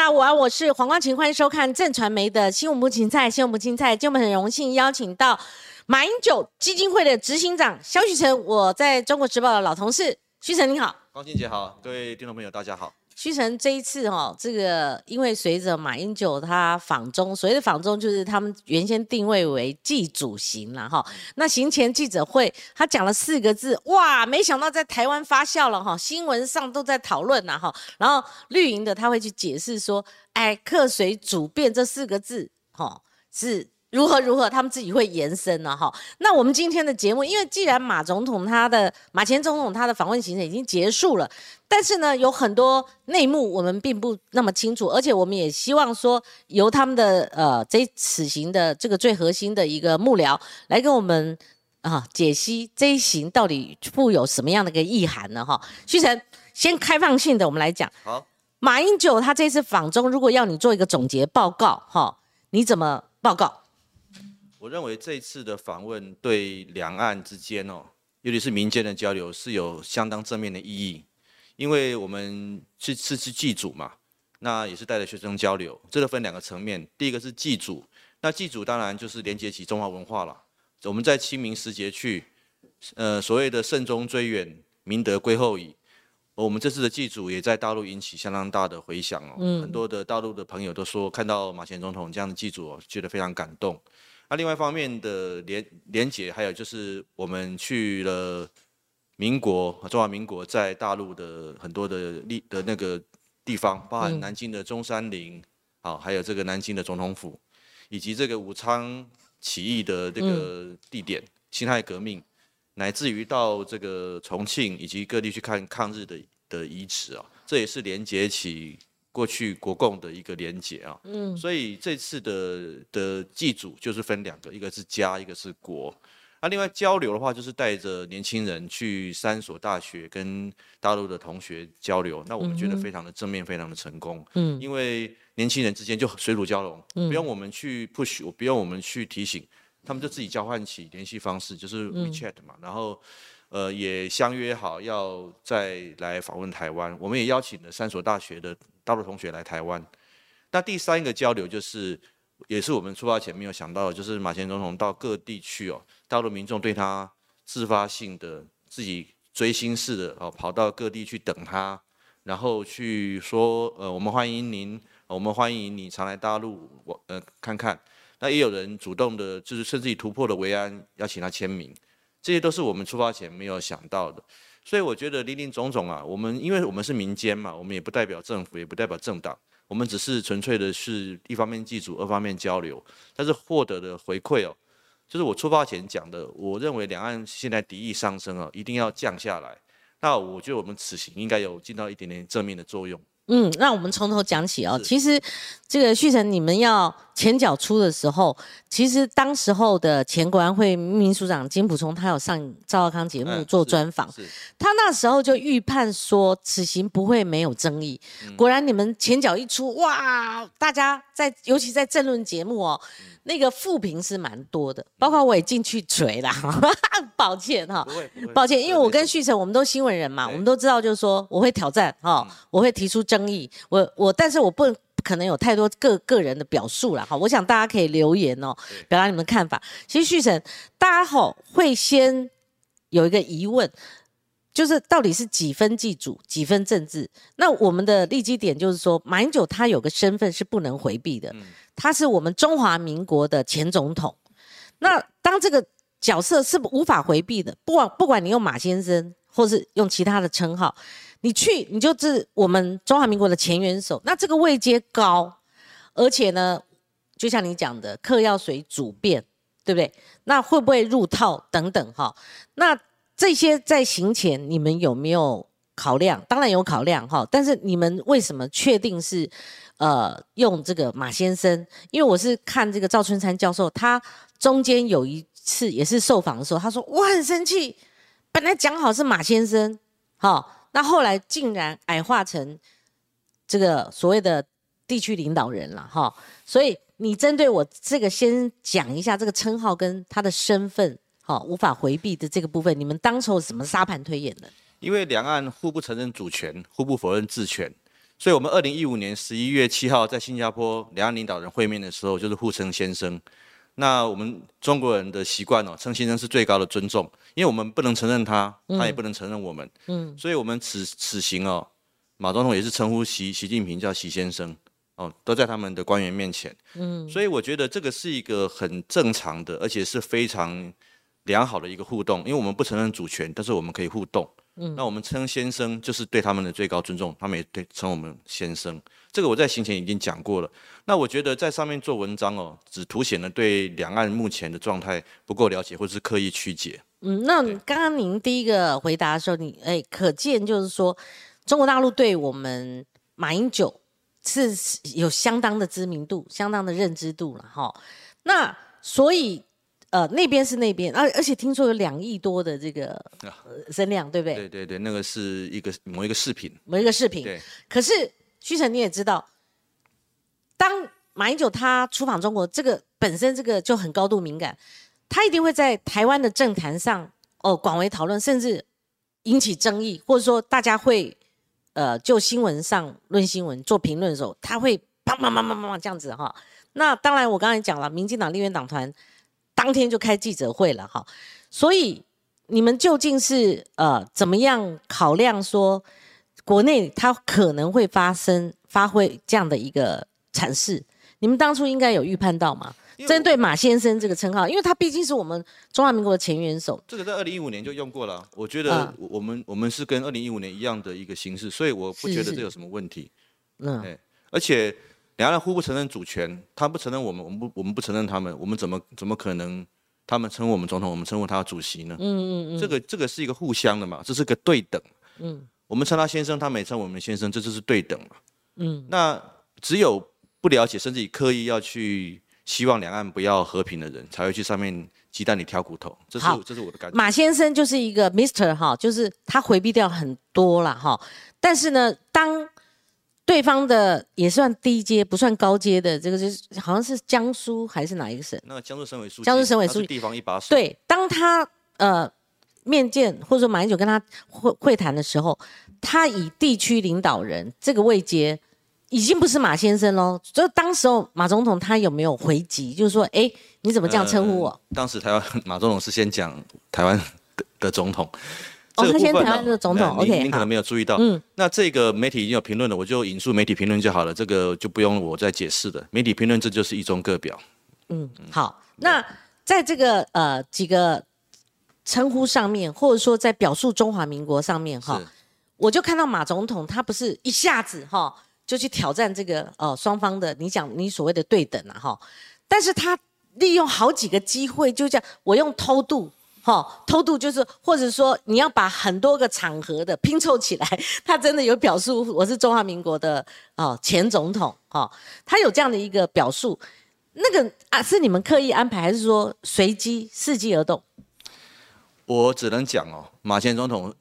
大家午安，我是黄光琴，欢迎收看正传媒的新闻不青菜，新闻不青菜，今天我们很荣幸邀请到马英九基金会的执行长肖旭成，我在中国时报的老同事，徐成你好，光清姐好，各位听众朋友大家好。屈臣这一次哈，这个因为随着马英九他访中，所谓的访中就是他们原先定位为祭祖行了哈。那行前记者会，他讲了四个字，哇，没想到在台湾发酵了哈，新闻上都在讨论呐哈。然后绿营的他会去解释说，哎，客随主便这四个字哈是。如何如何，他们自己会延伸了哈。那我们今天的节目，因为既然马总统他的马前总统他的访问行程已经结束了，但是呢，有很多内幕我们并不那么清楚，而且我们也希望说由他们的呃这此行的这个最核心的一个幕僚来跟我们啊解析这一行到底富有什么样的一个意涵呢哈。旭晨，先开放性的我们来讲，好，马英九他这次访中，如果要你做一个总结报告哈，你怎么报告？我认为这次的访问对两岸之间哦，尤其是民间的交流是有相当正面的意义，因为我们是是去祭祖嘛，那也是带着学生交流，这个分两个层面，第一个是祭祖，那祭祖当然就是连接起中华文化了。我们在清明时节去，呃，所谓的慎终追远，明德归后矣。我们这次的祭祖也在大陆引起相当大的回响哦，很多的大陆的朋友都说看到马前总统这样的祭祖，觉得非常感动。那另外一方面的连连结，还有就是我们去了民国中华民国在大陆的很多的立的那个地方，包含南京的中山陵，好，还有这个南京的总统府，以及这个武昌起义的这个地点，辛亥革命，乃至于到这个重庆以及各地去看抗日的的遗址啊，这也是连接起。过去国共的一个连结啊，嗯，所以这次的的祭祖就是分两个，一个是家，一个是国。那另外交流的话，就是带着年轻人去三所大学跟大陆的同学交流，那我们觉得非常的正面，非常的成功。嗯，因为年轻人之间就水乳交融，不用我们去 push，不用我们去提醒，他们就自己交换起联系方式，就是 WeChat 嘛，然后。呃，也相约好要再来访问台湾，我们也邀请了三所大学的大陆同学来台湾。那第三个交流就是，也是我们出发前没有想到的，就是马前总统到各地去哦，大陆民众对他自发性的、自己追星似的哦，跑到各地去等他，然后去说，呃，我们欢迎您，我们欢迎你常来大陆，我呃看看。那也有人主动的，就是甚至于突破了维安，邀请他签名。这些都是我们出发前没有想到的，所以我觉得林林总总啊，我们因为我们是民间嘛，我们也不代表政府，也不代表政党，我们只是纯粹的是一方面记住，二方面交流，但是获得的回馈哦，就是我出发前讲的，我认为两岸现在敌意上升啊，一定要降下来，那我觉得我们此行应该有尽到一点点正面的作用。嗯，那我们从头讲起哦。其实，这个旭成，你们要前脚出的时候，其实当时候的前国安会秘书长金普聪，他有上赵少康节目做专访，他那时候就预判说此行不会没有争议。果然，你们前脚一出，哇，大家在尤其在政论节目哦。那个负评是蛮多的，包括我也进去锤啦，抱歉哈，抱歉，因为我跟旭成我们都新闻人嘛，我们都知道就是说我会挑战哈，我会提出争议，我我但是我不可能有太多个个人的表述了哈，我想大家可以留言哦，表达你们的看法。其实旭晨，大家好会先有一个疑问，就是到底是几分祭祖，几分政治？那我们的立基点就是说，马英九他有个身份是不能回避的。他是我们中华民国的前总统，那当这个角色是无法回避的，不管不管你用马先生，或是用其他的称号，你去你就是我们中华民国的前元首，那这个位阶高，而且呢，就像你讲的，客要随主便，对不对？那会不会入套等等哈？那这些在行前你们有没有考量？当然有考量哈，但是你们为什么确定是？呃，用这个马先生，因为我是看这个赵春山教授，他中间有一次也是受访的时候，他说我很生气，本来讲好是马先生，好，那后来竟然矮化成这个所谓的地区领导人了，哈，所以你针对我这个先讲一下这个称号跟他的身份，好，无法回避的这个部分，你们当初怎么沙盘推演的？因为两岸互不承认主权，互不否认治权。所以，我们二零一五年十一月七号在新加坡两岸领导人会面的时候，就是互称先生。那我们中国人的习惯哦，称先生是最高的尊重，因为我们不能承认他，他也不能承认我们。嗯，所以我们此此行哦，马总统也是称呼习习近平叫习先生哦，都在他们的官员面前。嗯，所以我觉得这个是一个很正常的，而且是非常良好的一个互动，因为我们不承认主权，但是我们可以互动。嗯那我们称先生就是对他们的最高尊重，他们也对称我们先生。这个我在行前已经讲过了。那我觉得在上面做文章哦，只凸显了对两岸目前的状态不够了解，或者是刻意曲解。嗯，那刚刚您第一个回答的时候，你哎，可见就是说，中国大陆对我们马英九是有相当的知名度、相当的认知度了哈。那所以。呃，那边是那边，而而且听说有两亿多的这个声量，对不对？对对对，那个是一个某一个视频，某一个视频。对。可是徐晨你也知道，当马英九他出访中国，这个本身这个就很高度敏感，他一定会在台湾的政坛上哦广为讨论，甚至引起争议，或者说大家会呃就新闻上论新闻做评论的时候，他会砰砰砰砰砰这样子哈。那当然，我刚才讲了，民进党立院党团。当天就开记者会了哈，所以你们究竟是呃怎么样考量说国内它可能会发生发挥这样的一个阐释？你们当初应该有预判到吗？针对马先生这个称号，因为他毕竟是我们中华民国的前元首，这个在二零一五年就用过了。我觉得我们我们是跟二零一五年一样的一个形式，所以我不觉得这有什么问题。嗯，而且。两岸互不承认主权，他不承认我们，我们不我们不承认他们，我们怎么怎么可能他们称呼我们总统，我们称呼他主席呢？嗯嗯嗯，这个这个是一个互相的嘛，这是个对等。嗯，我们称他先生，他也称我们先生，这就是对等嘛。嗯，那只有不了解，甚至刻意要去希望两岸不要和平的人，才会去上面鸡蛋里挑骨头。这是这是我的感觉。马先生就是一个 Mister 哈，就是他回避掉很多了哈，但是呢，当对方的也算低阶，不算高阶的，这个就是好像是江苏还是哪一个省？那个江苏省委书记，江苏省委书记地方一把手。对，当他呃面见或者说马英九跟他会会谈的时候，他以地区领导人这个位阶，已经不是马先生喽。就当时候马总统他有没有回击？就是说，哎，你怎么这样称呼我？当时台湾马总统是先讲台湾的的总统。哦他先台湾的总统，OK，您可能没有注意到。嗯，那这个媒体已经有评论了，我就引述媒体评论就好了，这个就不用我再解释了。媒体评论这就是一中各表。嗯，好，那在这个呃几个称呼上面，或者说在表述中华民国上面哈，我就看到马总统他不是一下子哈就去挑战这个呃双方的，你讲你所谓的对等啊哈，但是他利用好几个机会，就叫我用偷渡。哈，偷渡就是，或者说你要把很多个场合的拼凑起来，他真的有表述我是中华民国的哦前总统哈，他有这样的一个表述，那个啊是你们刻意安排还是说随机伺机而动？我只能讲哦，马前总统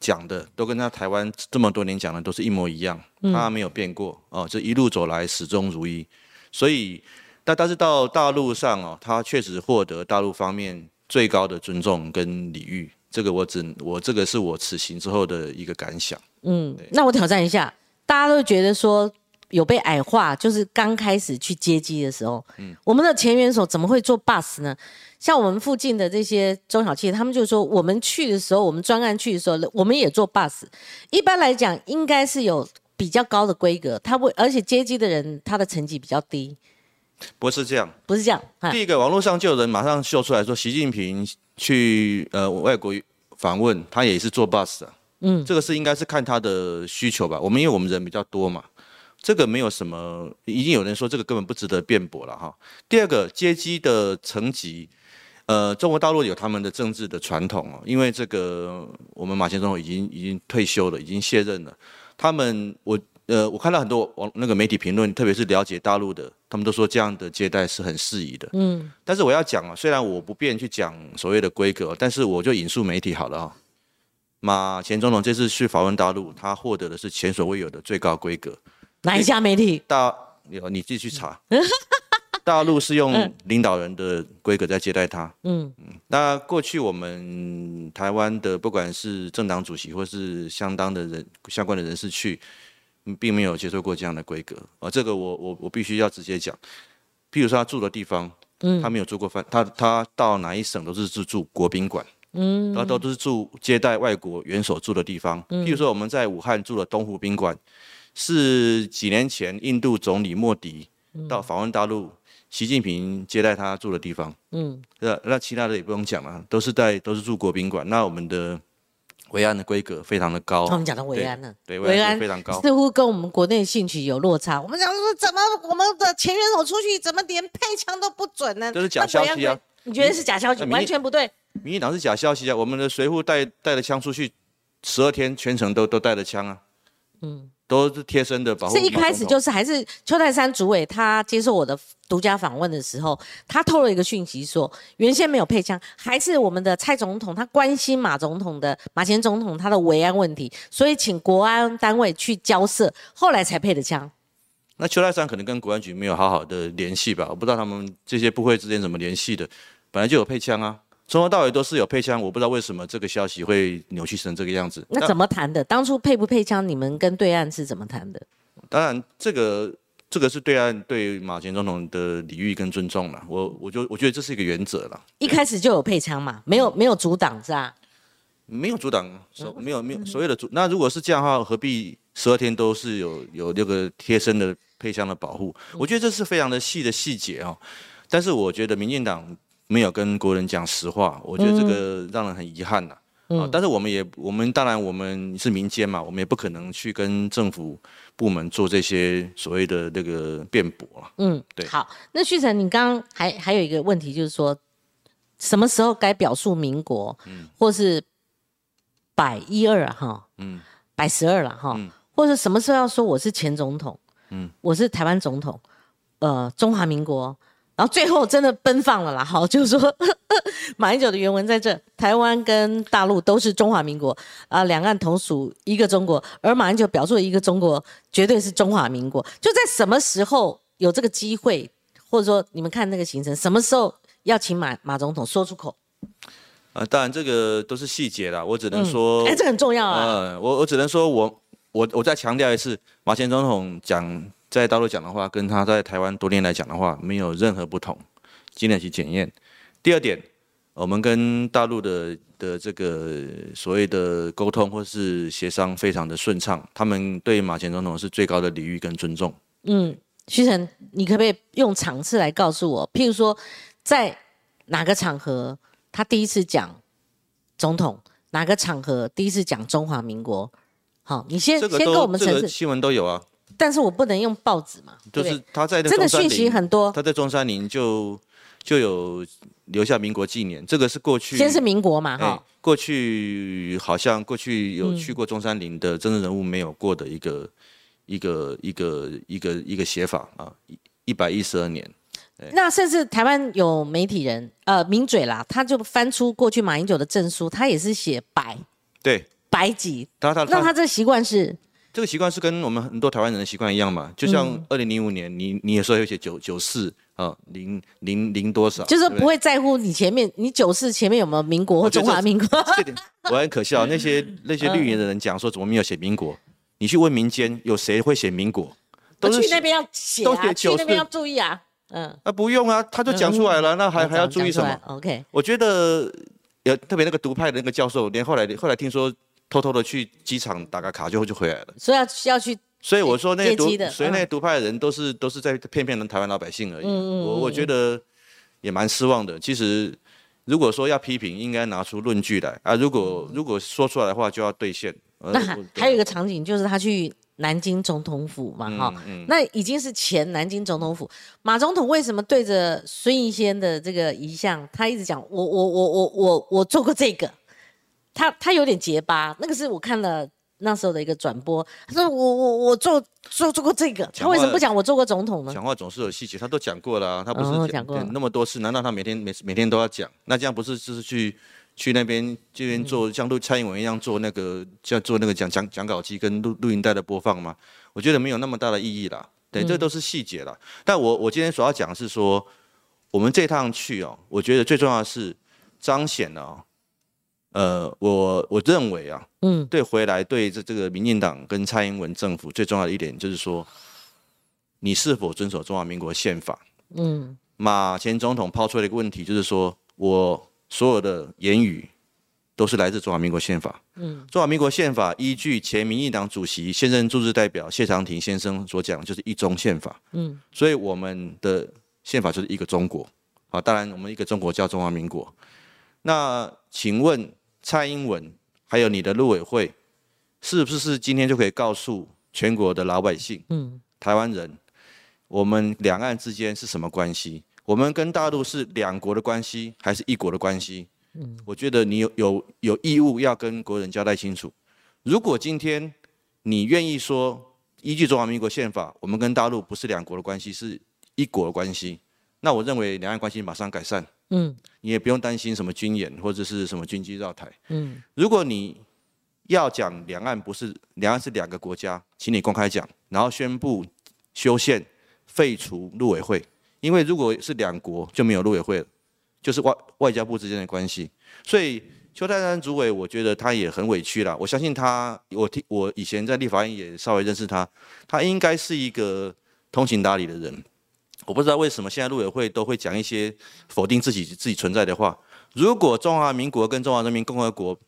讲的都跟他台湾这么多年讲的都是一模一样，他没有变过哦，这一路走来始终如一，所以但但是到大陆上哦，他确实获得大陆方面。最高的尊重跟礼遇，这个我只我这个是我此行之后的一个感想。嗯，那我挑战一下，大家都觉得说有被矮化，就是刚开始去接机的时候，嗯，我们的前元首怎么会坐 bus 呢？像我们附近的这些中小企业，他们就说我们去的时候，我们专案去的时候，我们也坐 bus。一般来讲，应该是有比较高的规格，他会，而且接机的人他的成绩比较低。不是这样，不是这样。第一个，网络上就有人马上秀出来说，习近平去呃外国访问，他也是坐 bus 的。嗯，这个是应该是看他的需求吧。我们因为我们人比较多嘛，这个没有什么，已经有人说这个根本不值得辩驳了哈。第二个，接机的层级，呃，中国大陆有他们的政治的传统哦，因为这个我们马前总统已经已经退休了，已经卸任了，他们我。呃，我看到很多网那个媒体评论，特别是了解大陆的，他们都说这样的接待是很适宜的。嗯，但是我要讲啊，虽然我不便去讲所谓的规格，但是我就引述媒体好了啊。马前总统这次去访问大陆，他获得的是前所未有的最高规格。哪一家媒体？大有你自己去查。大陆是用领导人的规格在接待他。嗯嗯。那过去我们台湾的不管是政党主席或是相当的人相关的人士去。并没有接受过这样的规格啊。这个我我我必须要直接讲。譬如说他住的地方，嗯，他没有住过饭，他他到哪一省都是住住国宾馆，嗯，然后都是住接待外国元首住的地方。譬如说我们在武汉住的东湖宾馆，是几年前印度总理莫迪到访问大陆。习近平接待他住的地方，嗯，那那其他的也不用讲了，都是在都是住国宾馆。那我们的维安的规格非常的高，他们讲的维安呢，对维安非常高，似乎跟我们国内兴趣有落差。我们讲说怎么我们的前元首出去怎么连配枪都不准呢？这是假消息啊！你觉得是假消息？完全不对。民进党是假消息啊！我们的随扈带带了枪出去，十二天全程都都带着枪啊，嗯。都是贴身的保护。是一开始就是还是邱泰山主委他接受我的独家访问的时候，他透露一个讯息说，原先没有配枪，还是我们的蔡总统他关心马总统的马前总统他的维安问题，所以请国安单位去交涉，后来才配的枪。那邱泰山可能跟国安局没有好好的联系吧？我不知道他们这些部会之间怎么联系的，本来就有配枪啊。从头到尾都是有配枪，我不知道为什么这个消息会扭曲成这个样子。那怎么谈的？当初配不配枪，你们跟对岸是怎么谈的？当然，这个这个是对岸对马前总统的礼遇跟尊重了。我我就我觉得这是一个原则了。一开始就有配枪嘛？没有没有阻挡是吧？没有阻挡，所没有没有所谓的阻。那如果是这样的话，何必十二天都是有有那个贴身的配枪的保护？我觉得这是非常的细的细节哦。但是我觉得民进党。没有跟国人讲实话，我觉得这个让人很遗憾呐。啊，但是我们也，我们当然我们是民间嘛，我们也不可能去跟政府部门做这些所谓的那个辩驳了。嗯，对。好，那旭成，你刚刚还还有一个问题，就是说什么时候该表述民国，嗯，或是百一二哈，嗯，百十二了哈，或者什么时候要说我是前总统，嗯，我是台湾总统，呃，中华民国。然后最后真的奔放了啦，好，就是说马英九的原文在这，台湾跟大陆都是中华民国啊，两岸同属一个中国，而马英九表述的一个中国绝对是中华民国。就在什么时候有这个机会，或者说你们看那个行程，什么时候要请马马总统说出口？啊，当然这个都是细节啦，我只能说，哎，这很重要啊。嗯，我我只能说我我我再强调一次，马前总统讲。在大陆讲的话，跟他在台湾多年来讲的话没有任何不同，经得起检验。第二点，我们跟大陆的的这个所谓的沟通或是协商非常的顺畅，他们对马前总统是最高的礼遇跟尊重。嗯，徐晨，你可不可以用场次来告诉我？譬如说，在哪个场合他第一次讲总统，哪个场合第一次讲中华民国？好，你先先跟我们这个新闻都有啊。但是我不能用报纸嘛，就是他在这个讯息很多，他在中山陵就就有留下民国纪念，这个是过去先是民国嘛哈，过去好像过去有去过中山陵的真正人物没有过的一个一个一个一个一个写法啊，一一百一十二年，那甚至台湾有媒体人呃名嘴啦，他就翻出过去马英九的证书，他也是写白。对。白几，他他那他这习惯是。这个习惯是跟我们很多台湾人的习惯一样嘛？就像二零零五年，你你也说有写九九四啊，零零零多少？就是不会在乎你前面你九四前面有没有民国或中华民国。这点 我很可笑，那些那些绿营的人讲说怎么没有写民国？你去问民间有谁会写民国？都去那边要写啊，去那边要注意啊。嗯，那不用啊，他就讲出来了，那还还要注意什么？OK，我觉得有特别那个独派的那个教授，连后来后来听说。偷偷的去机场打个卡就就回来了，所以要要去，所以我说那些独，所以那些独派的人都是都是在骗骗人台湾老百姓而已。我我觉得也蛮失望的。其实如果说要批评，应该拿出论据来啊。如果如果说出来的话，就要兑现。那还有一个场景就是他去南京总统府嘛，哈，那已经是前南京总统府。马总统为什么对着孙逸仙的这个遗像，他一直讲我我我我我我做过这个？他他有点结巴，那个是我看了那时候的一个转播。他说我我我做做做过这个，他为什么不讲我做过总统呢？讲话总是有细节，他都讲过了，他不是讲过那么多次，难道他每天每每天都要讲？那这样不是就是去去那边这边做像录蔡英文一样做那个像做那个讲讲讲稿机跟录录音带的播放吗？我觉得没有那么大的意义啦。对，这都是细节啦。但我我今天所要讲的是说，我们这趟去哦，我觉得最重要的是彰显了。呃，我我认为啊，嗯，对回来对这这个民进党跟蔡英文政府最重要的一点就是说，你是否遵守中华民国宪法？嗯，马前总统抛出了一个问题，就是说我所有的言语都是来自中华民国宪法。嗯，中华民国宪法依据前民进党主席现任驻日代表谢长廷先生所讲，就是一中宪法。嗯，所以我们的宪法就是一个中国。啊，当然我们一个中国叫中华民国。那请问？蔡英文还有你的陆委会，是不是今天就可以告诉全国的老百姓，嗯，台湾人，我们两岸之间是什么关系？我们跟大陆是两国的关系，还是一国的关系？嗯，我觉得你有有有义务要跟国人交代清楚。如果今天你愿意说，依据中华民国宪法，我们跟大陆不是两国的关系，是一国的关系，那我认为两岸关系马上改善。嗯，你也不用担心什么军演或者是什么军机绕台。嗯，如果你要讲两岸不是两岸是两个国家，请你公开讲，然后宣布修宪废除陆委会，因为如果是两国就没有陆委会了，就是外外交部之间的关系。所以邱泰山主委，我觉得他也很委屈了。我相信他，我听我以前在立法院也稍微认识他，他应该是一个通情达理的人。我不知道为什么现在陆委会都会讲一些否定自己自己存在的话。如果中华民国跟中华人民共和国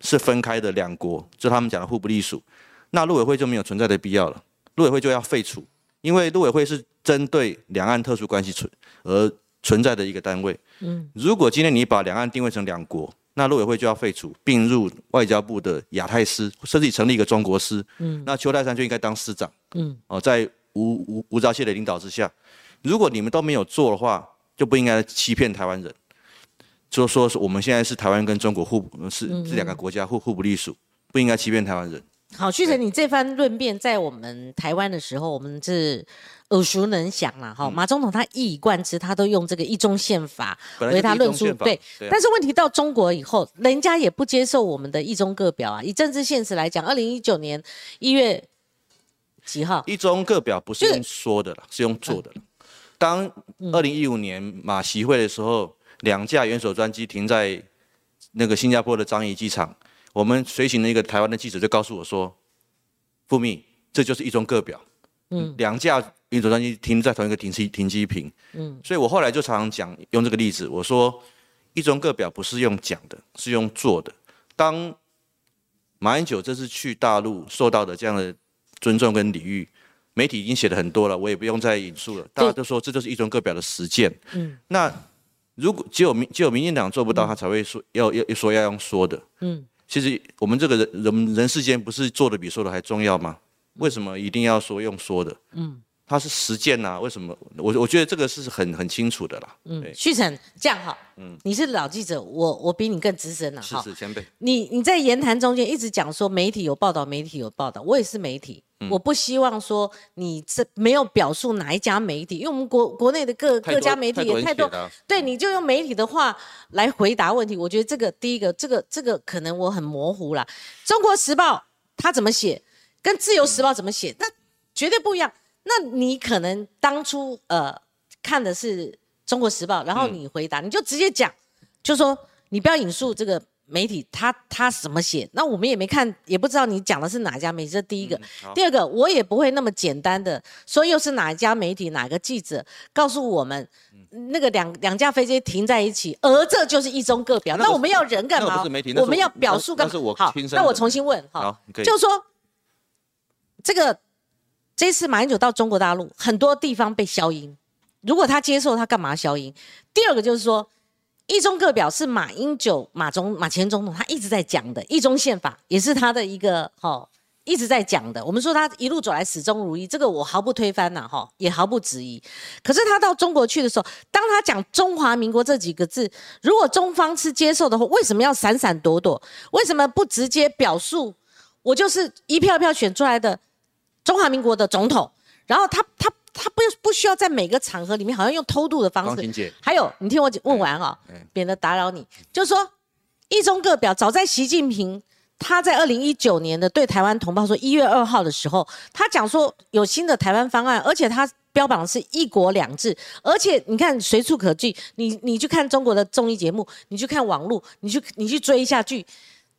是分开的两国，就他们讲的互不隶属，那陆委会就没有存在的必要了。陆委会就要废除，因为陆委会是针对两岸特殊关系存而存在的一个单位。嗯，如果今天你把两岸定位成两国，那陆委会就要废除，并入外交部的亚太司，甚至成立一个中国司。嗯，那邱泰山就应该当司长。嗯，哦，在吴吴吴钊燮的领导之下。如果你们都没有做的话，就不应该欺骗台湾人，就说是我们现在是台湾跟中国互是这两个国家互互不隶属，不应该欺骗台湾人。好，旭成，你这番论辩在我们台湾的时候，我们是耳熟能详了哈。马总统他一以贯之，他都用这个一中宪法为他论述，对。但是问题到中国以后，人家也不接受我们的一中各表啊。以政治现实来讲，二零一九年一月几号？一中各表不是用说的了，是用做的了。当二零一五年马习会的时候，两架元首专机停在那个新加坡的樟宜机场，我们随行的一个台湾的记者就告诉我说：“复密，这就是一中各表。”嗯，两架元首专机停在同一个停机停机坪。嗯，所以我后来就常常讲用这个例子，我说一中各表不是用讲的，是用做的。当马英九这次去大陆受到的这样的尊重跟礼遇。媒体已经写的很多了，我也不用再引述了。大家都说这就是一中各表的实践。嗯，那如果只有民只有民进党做不到，他才会说要要说要用说的。嗯，其实我们这个人人人世间不是做的比说的还重要吗？为什么一定要说用说的？嗯。它是实践呐，为什么？我我觉得这个是很很清楚的啦。嗯，旭晨这样哈，嗯，你是老记者，我我比你更资深了哈。是是前辈。你你在言谈中间一直讲说媒体有报道，媒体有报道，我也是媒体，我不希望说你这没有表述哪一家媒体，因为我们国国内的各各家媒体也太多，对，你就用媒体的话来回答问题。我觉得这个第一个，这个这个可能我很模糊了。中国时报他怎么写，跟自由时报怎么写，那绝对不一样。那你可能当初呃看的是《中国时报》，然后你回答你就直接讲，就说你不要引述这个媒体他他怎么写，那我们也没看，也不知道你讲的是哪家媒体。这第一个，第二个我也不会那么简单的说又是哪一家媒体哪个记者告诉我们那个两两架飞机停在一起，而这就是一中各表。那我们要人干嘛？我们要表述干嘛？好，那我重新问哈，就是说这个。这次马英九到中国大陆，很多地方被消音。如果他接受，他干嘛消音？第二个就是说，一中各表是马英九、马总、马前总统他一直在讲的，一中宪法也是他的一个哈一直在讲的。我们说他一路走来始终如一，这个我毫不推翻呐哈，也毫不质疑。可是他到中国去的时候，当他讲中华民国这几个字，如果中方是接受的话，为什么要闪闪躲躲？为什么不直接表述？我就是一票票选出来的。中华民国的总统，然后他他他不不需要在每个场合里面好像用偷渡的方式。还有，你听我问完啊，免得打扰你。就是说，一中各表，早在习近平他在二零一九年的对台湾同胞说，一月二号的时候，他讲说有新的台湾方案，而且他标榜的是一国两制，而且你看随处可见，你你去看中国的综艺节目，你去看网络，你去你去追一下剧。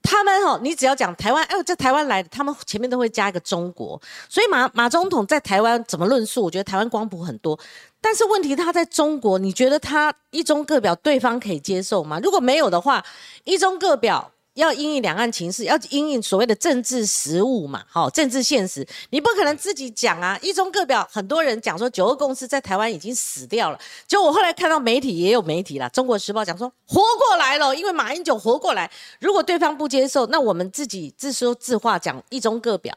他们哈，你只要讲台湾，哎，这台湾来的，他们前面都会加一个中国。所以马马总统在台湾怎么论述？我觉得台湾光谱很多，但是问题他在中国，你觉得他一中各表，对方可以接受吗？如果没有的话，一中各表。要因应两岸情势，要因应所谓的政治实务嘛，好，政治现实，你不可能自己讲啊。一中各表，很多人讲说九二共识在台湾已经死掉了。就我后来看到媒体也有媒体啦，《中国时报》讲说活过来了，因为马英九活过来。如果对方不接受，那我们自己自说自话讲一中各表，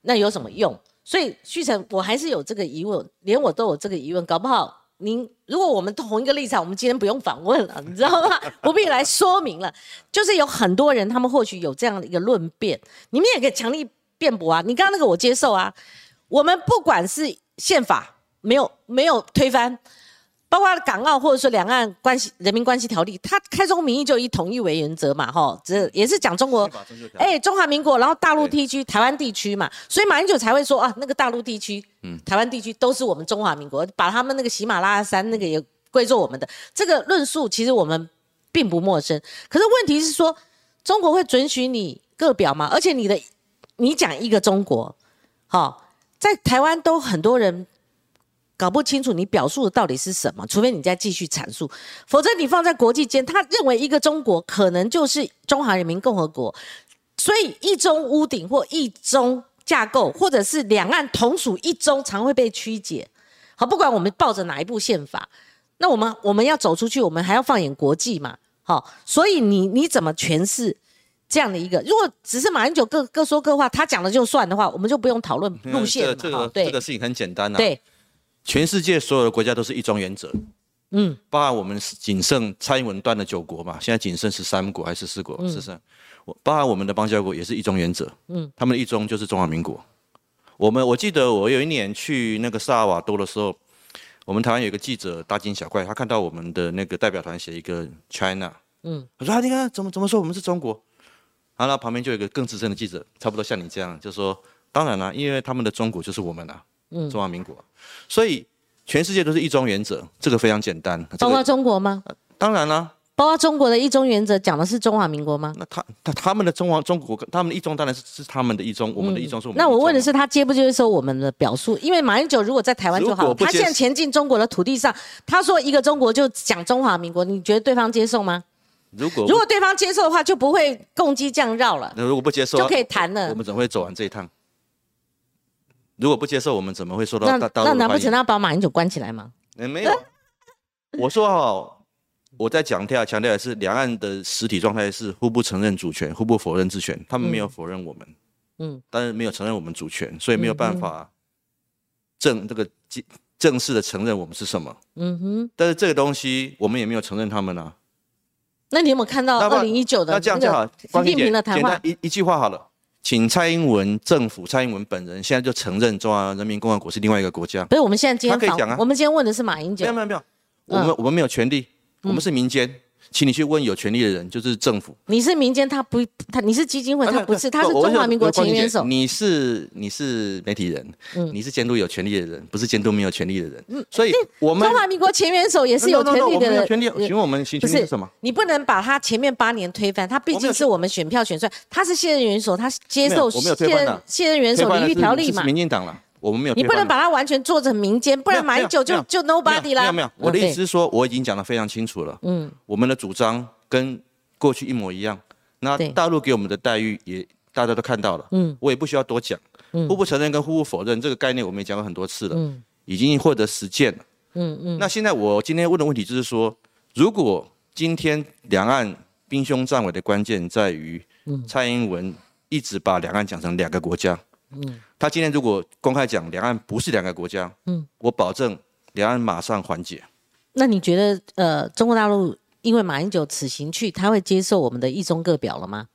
那有什么用？所以旭成，我还是有这个疑问，连我都有这个疑问，搞不好。您如果我们同一个立场，我们今天不用访问了，你知道吗？不必来说明了。就是有很多人，他们或许有这样的一个论辩，你们也可以强力辩驳啊。你刚刚那个我接受啊。我们不管是宪法没有没有推翻。包括港澳或者说两岸关系人民关系条例，它开宗明义就以统一为原则嘛，哈，这也是讲中国，哎，中华民国，然后大陆地区、台湾地区嘛，所以马英九才会说啊，那个大陆地区、嗯，台湾地区都是我们中华民国，把他们那个喜马拉雅山那个也归作我们的。这个论述其实我们并不陌生，可是问题是说，中国会准许你各表吗？而且你的你讲一个中国，好，在台湾都很多人。搞不清楚你表述的到底是什么，除非你再继续阐述，否则你放在国际间，他认为一个中国可能就是中华人民共和国，所以一中屋顶或一中架构，或者是两岸同属一中，常会被曲解。好，不管我们抱着哪一部宪法，那我们我们要走出去，我们还要放眼国际嘛。好，所以你你怎么诠释这样的一个？如果只是马英九各各说各话，他讲了就算的话，我们就不用讨论路线这个这个事情很简单啊。对。全世界所有的国家都是一中原则，嗯，包含我们仅剩蔡英文断的九国嘛，现在仅剩十三国还是四国？十三，我包含我们的邦交国也是一中原则，嗯，他们的一中就是中华民国。我们我记得我有一年去那个萨尔瓦多的时候，我们台湾有一个记者大惊小怪，他看到我们的那个代表团写一个 China，嗯，他说啊，你看怎么怎么说我们是中国？然后旁边就有一个更资深的记者，差不多像你这样，就说当然了，因为他们的中国就是我们啊。嗯，中华民国，所以全世界都是一中原则，这个非常简单。包括中国吗？当然啦。包括中国的一中原则讲的是中华民国吗？那他他他们的中华中国，他们的一中当然是是他们的一中，我们的一中是我们。那我问的是他接不接受我们的表述？因为马英九如果在台湾就好，他现在前进中国的土地上，他说一个中国就讲中华民国，你觉得对方接受吗？如果如果对方接受的话，就不会攻击降绕了。那如果不接受，就可以谈了。我们怎么会走完这一趟？如果不接受，我们怎么会受到大那难不成要把马英九关起来吗？没有，我说哈，我在强调强调的是，两岸的实体状态是互不承认主权，互不否认主权。他们没有否认我们，嗯，但是没有承认我们主权，所以没有办法正这个正正式的承认我们是什么。嗯哼。但是这个东西，我们也没有承认他们啊。那你有没有看到二零一九的那个习近平的谈话？一一句话好了。请蔡英文政府、蔡英文本人现在就承认中华人民共和国是另外一个国家。不是，我们现在今天可以讲啊。我们今天问的是马英九。没有没有没有，我们我们没有权利，我们是民间。请你去问有权利的人，就是政府。你是民间，他不，他你是基金会，他不是，他是中华民国前元首。你是你是媒体人，你是监督有权利的人，不是监督没有权利的人。嗯，所以我们中华民国前元首也是有权利的人。权利，请问我们行权利是什么？你不能把他前面八年推翻，他毕竟是我们选票选出来，他是现任元首，他接受现现任元首领域条例嘛？民进党了。我们没有，你不能把它完全做成民间，不然马英九就就 nobody 啦。没有没有，我的意思是说，我已经讲得非常清楚了。嗯，我们的主张跟过去一模一样。那大陆给我们的待遇也大家都看到了。嗯，我也不需要多讲。嗯，互不承认跟互不否认这个概念，我们也讲过很多次了。嗯，已经获得实践了。嗯嗯。那现在我今天问的问题就是说，如果今天两岸兵凶战危的关键在于，蔡英文一直把两岸讲成两个国家。嗯，他今天如果公开讲两岸不是两个国家，嗯，我保证两岸马上缓解。那你觉得，呃，中国大陆因为马英九此行去，他会接受我们的一中各表了吗？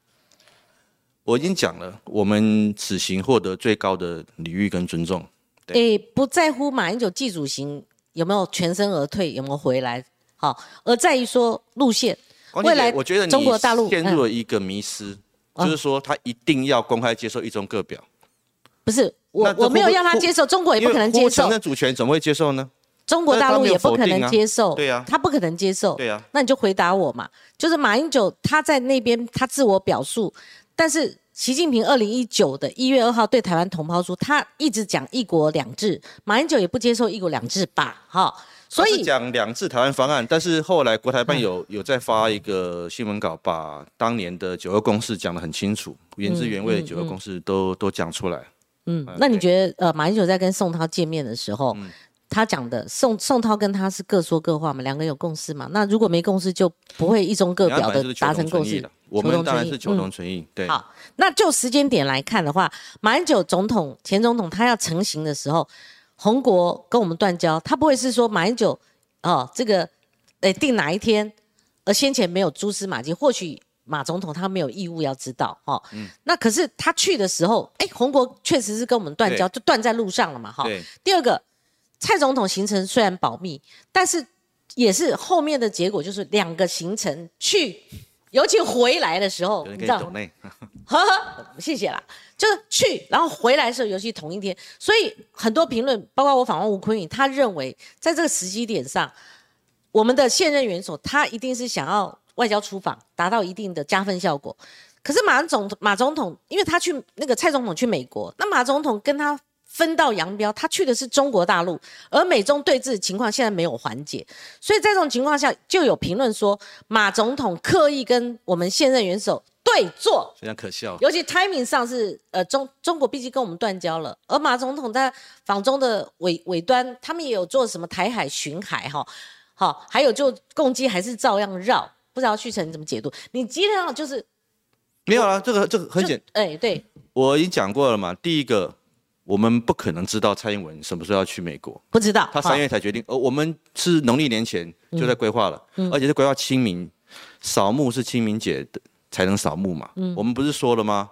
我已经讲了，我们此行获得最高的礼遇跟尊重。诶，不在乎马英九祭祖行有没有全身而退，有没有回来，好，而在于说路线。未来我觉得中国大陆陷入了一个迷失。就是说他一定要公开接受一中各表。不是我我没有要他接受，中国也不可能接受主权怎么会接受呢？中国大陆也不可能接受，对啊他不可能接受。对啊，那你就回答我嘛，就是马英九他在那边他自我表述，但是习近平二零一九的一月二号对台湾同胞书，他一直讲一国两制，马英九也不接受一国两制吧？哈，所以讲两制台湾方案，但是后来国台办嗯有有在发一个新闻稿，把当年的九二共识讲得很清楚，原汁原味的九二共识都都讲出来。嗯，那你觉得呃，马英九在跟宋涛见面的时候，嗯他讲的宋宋涛跟他是各说各话嘛，两个人有共识嘛？那如果没共识，就不会一中各表的达成共识。我们当然是求同存异。对，好，那就时间点来看的话，马英九总统、前总统他要成型的时候，红国跟我们断交，他不会是说马英九哦，这个诶定哪一天，而先前没有蛛丝马迹，或许马总统他没有义务要知道哈。哦嗯那可是他去的时候，哎，洪国确实是跟我们断交，就断在路上了嘛哈。对，第二个，蔡总统行程虽然保密，但是也是后面的结果就是两个行程去，尤其回来的时候，你知道 谢谢啦。就是去，然后回来的时候，尤其同一天，所以很多评论，包括我访问吴坤宇，他认为在这个时机点上，我们的现任元首他一定是想要外交出访，达到一定的加分效果。可是马总马总统，因为他去那个蔡总统去美国，那马总统跟他分道扬镳，他去的是中国大陆，而美中对峙的情况现在没有缓解，所以在这种情况下，就有评论说马总统刻意跟我们现任元首对坐，非常可笑。尤其 timing 上是呃中中国毕竟跟我们断交了，而马总统在访中的尾尾端，他们也有做什么台海巡海哈，好，还有就攻击还是照样绕，不知道旭晨你怎么解读？你基本上就是没有啊，这个这个很就简，哎对，我已经讲过了嘛。第一个，我们不可能知道蔡英文什么时候要去美国，不知道他三月才决定，而我们是农历年前就在规划了，嗯而且是规划清明扫墓是清明节的才能扫墓嘛。嗯我们不是说了吗？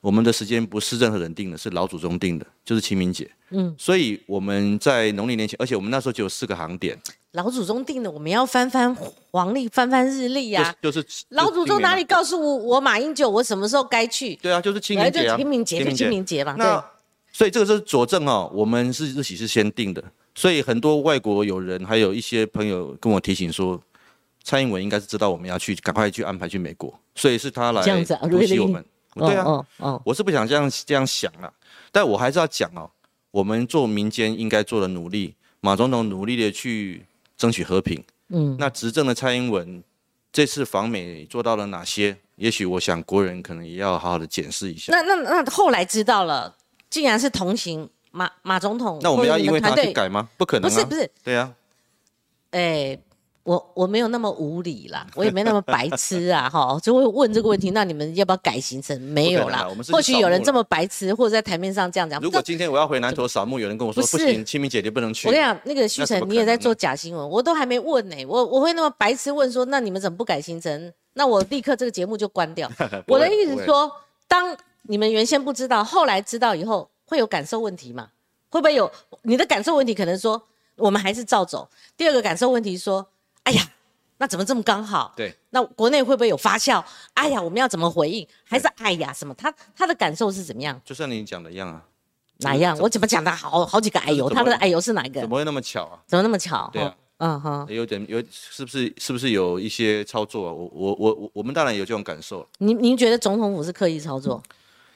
我们的时间不是任何人定的，是老祖宗定的，就是清明节。嗯，所以我们在农历年前，而且我们那时候只有四个航点，老祖宗定的，我们要翻翻黄历，翻翻日历呀、就是就是老祖宗哪里？告诉我我马英九我什么时候该去？对啊，就是清明节啊，清明节就清明节嘛，那对。所以这个是佐证哦，我们是日期是先定的，所以很多外国友人还有一些朋友跟我提醒说，蔡英文应该是知道我们要去，赶快去安排去美国，所以是他来这样子啊突袭我们。对啊，哦哦，我是不想这样这样想啊，但我还是要讲哦，我们做民间应该做的努力，马总统努力的去争取和平。嗯，那执政的蔡英文这次访美做到了哪些？也许我想国人可能也要好好的检视一下。那那那后来知道了，竟然是同行马马总统，那我们要因为他去改吗？不可能啊！不是不是，对啊，哎。我我没有那么无理啦，我也没那么白痴啊，哈，就会问这个问题。那你们要不要改行程？没有啦或许有人这么白痴，或者在台面上这样讲。如果今天我要回南投扫墓，有人跟我说不行，清明姐姐不能去。我跟你讲，那个旭晨，你也在做假新闻，我都还没问呢、我我会那么白痴问说，那你们怎么不改行程？那我立刻这个节目就关掉。我的意思是说，当你们原先不知道，后来知道以后，会有感受问题吗？会不会有你的感受问题？可能说我们还是照走。第二个感受问题说，哎呀，那怎么这么刚好？对，那国内会不会有发酵？哎呀，我们要怎么回应？还是哎呀什么？他他的感受是怎么样？就像你讲的一样啊，哪样？我怎么讲的好好几个哎呦？他的哎呦是哪一个怎？么会那么巧啊？怎么那么巧？对啊嗯哼，有点有，是不是是不是有一些操作啊？我我我我我们当然有这种感受，您您觉得总统府是刻意操作？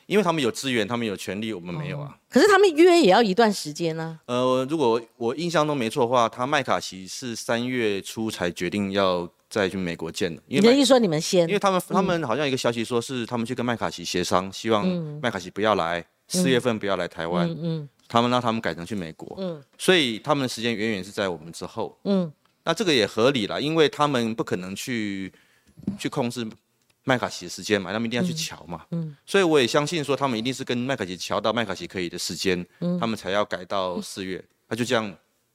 因为他们有资源，他们有权利，我们没有啊。可是他们约也要一段时间呢、呃，如果我印象中没错的话，他麦卡锡是三月初才决定要再去美国见的，因为麦你的意思说你们先？因为他们他们好像有一个消息说是他们去跟麦卡锡协商，希望麦卡锡不要来，四月份不要来台湾，嗯。他们让他们改成去美国，嗯。所以他们的时间远远是在我们之后。嗯。那这个也合理啦，因为他们不可能去去控制麦卡锡的时间嘛，他们一定要去瞧嘛。嗯所以我也相信说，他们一定是跟麦卡锡瞧到麦卡锡可以的时间，嗯他们才要改到四月。他就这样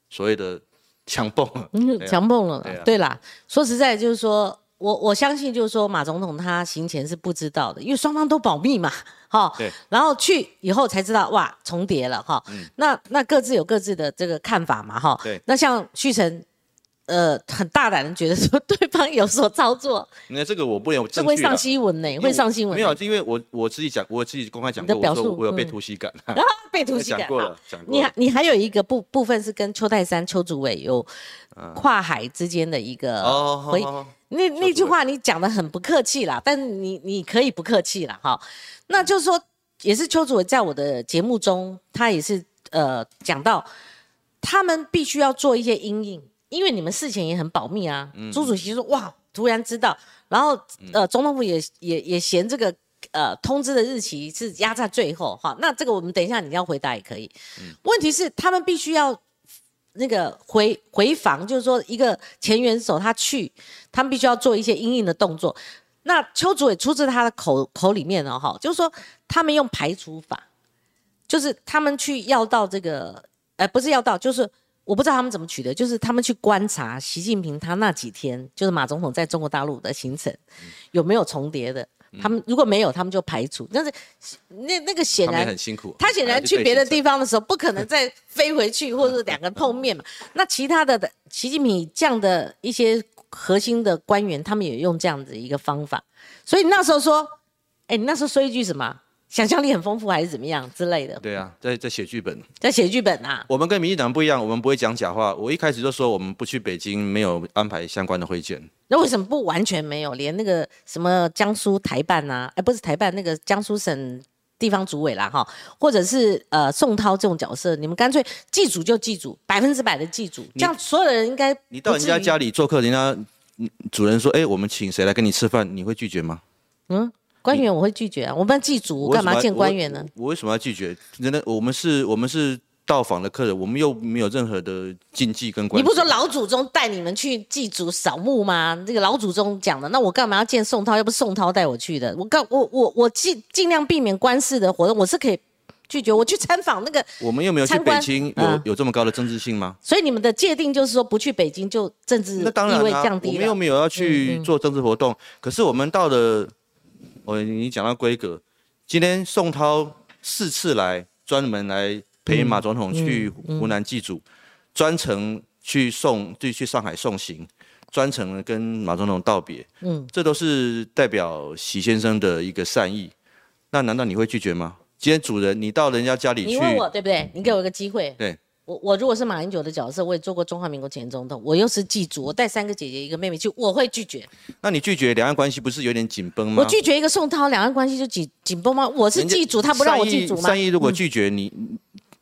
所谓的强蹦了。嗯，强蹦了啦对啦，说实在就是说。我我相信，就是说马总统他行前是不知道的，因为双方都保密嘛，哈。对。然后去以后才知道，哇，重叠了哈。嗯那那各自有各自的这个看法嘛，哈。对。那像旭晨，呃很大胆的觉得说对方有所操作，那这个我不能有这会上。新闻呢，会上新闻没有，呢。因为我我自己讲，我自己公开讲过，我说表述我有被嗯突袭感，然 后被突袭感讲过了，讲过你了还。你还有一个部部分是跟邱泰山、邱主委有跨海之间的一个哦，那那句话你讲的很不客气啦，但是你你可以不客气啦，哈。那就是说，也是邱主委在我的节目中，他也是呃讲到，他们必须要做一些阴影，因为你们事前也很保密啊。嗯朱主席说哇，突然知道，然后呃总统府也也也嫌这个。呃，通知的日期是压在最后哈，那这个我们等一下你要回答也可以。问题是他们必须要那个回回防，就是说一个前元首他去，他们必须要做一些阴应的动作。那邱主委出自他的口口里面哦，哈，就是说他们用排除法，就是他们去要到这个，呃，不是要到，就是我不知道他们怎么取的，就是他们去观察习近平他那几天，就是马总统在中国大陆的行程有没有重叠的。他们如果没有，他们就排除。但是那那个显然很辛苦。他显然去别的地方的时候，不可能再飞回去，或者是两个人碰面嘛。那其他的的习近平这样的一些核心的官员，他们也用这样子一个方法。所以那时候说，哎，你那时候说一句什么？想象力很丰富还是怎么样之类的，对啊，在在写剧本。在写剧本啊。我们跟民进党不一样，我们不会讲假话。我一开始就说我们不去北京，没有安排相关的会见。那为什么不完全没有？连那个什么江苏台办呐、哎，不是台办，那个江苏省地方主委啦，哈，或者是呃宋涛这种角色，你们干脆祭祖就祭祖，百分之百的祭祖，这样所有的人应该你到人家家里，做客，人家嗯主人说：“哎、我们请谁来跟你吃饭？”你会拒绝吗？嗯，官员我会拒绝啊，我们祭祖，干嘛见官员呢？我？我为什么要拒绝？真的，我们是，我们是到访的客人，我们又没有任何的禁忌跟关系。你不是说老祖宗带你们去祭祖扫墓吗？这个老祖宗讲的，那我干嘛要见宋涛？要不是宋涛带我去的，我告我我我尽尽量避免官司的活动，我是可以拒绝。我去参访那个，我们又没有去北京，有、嗯有这么高的政治性吗？所以你们的界定就是说不去北京就政治那当然地位啊，降低了。我们又没有要去做政治活动。可是我们到了，我你讲到规格，今天宋涛四次来，专门来陪马总统去嗯湖南祭祖，专程去送，就去上海送行，专程跟马总统道别。嗯，这都是代表习先生的一个善意。那难道你会拒绝吗？今天主人，你到人家家里去，你问我对不对？你给我一个机会。对。我我如果是马英九的角色，我也做过中华民国前总统，我又是祭祖，我带三个姐姐一个妹妹去，我会拒绝。那你拒绝两岸关系不是有点紧绷吗？我拒绝一个宋涛，两岸关系就紧紧绷吗？我是祭祖，他不让我祭祖吗善？意如果拒绝你，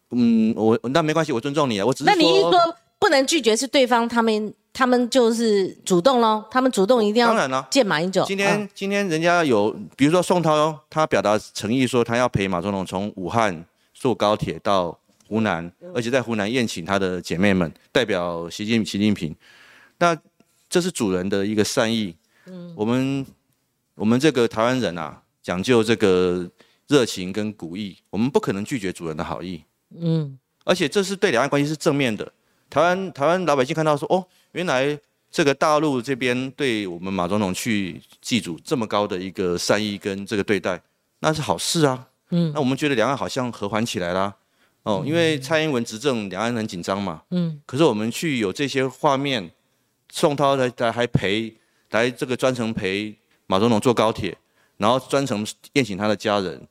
嗯，我那没关系，我尊重你啊。我只是那你一说不能拒绝，是对方他们他们就是主动喽，他们主动一定要当然了。见马英九。今天、啊今天人家有，比如说宋涛，他表达诚意说他要陪马总统从武汉坐高铁到湖南，嗯而且在湖南宴请他的姐妹们，代表习近习近平。那这是主人的一个善意。嗯，我们我们这个台湾人啊，讲究这个热情跟古意，我们不可能拒绝主人的好意。嗯，而且这是对两岸关系是正面的。台湾台湾老百姓看到说，哦，原来这个大陆这边对我们马总统去祭祖这么高的一个善意跟这个对待，那是好事啊。嗯那我们觉得两岸好像和缓起来啦。哦，因为蔡英文执政，两岸很紧张嘛。嗯。可是我们去有这些画面，宋涛来来还陪来这个专程陪马总统坐高铁，然后专程宴请他的家人，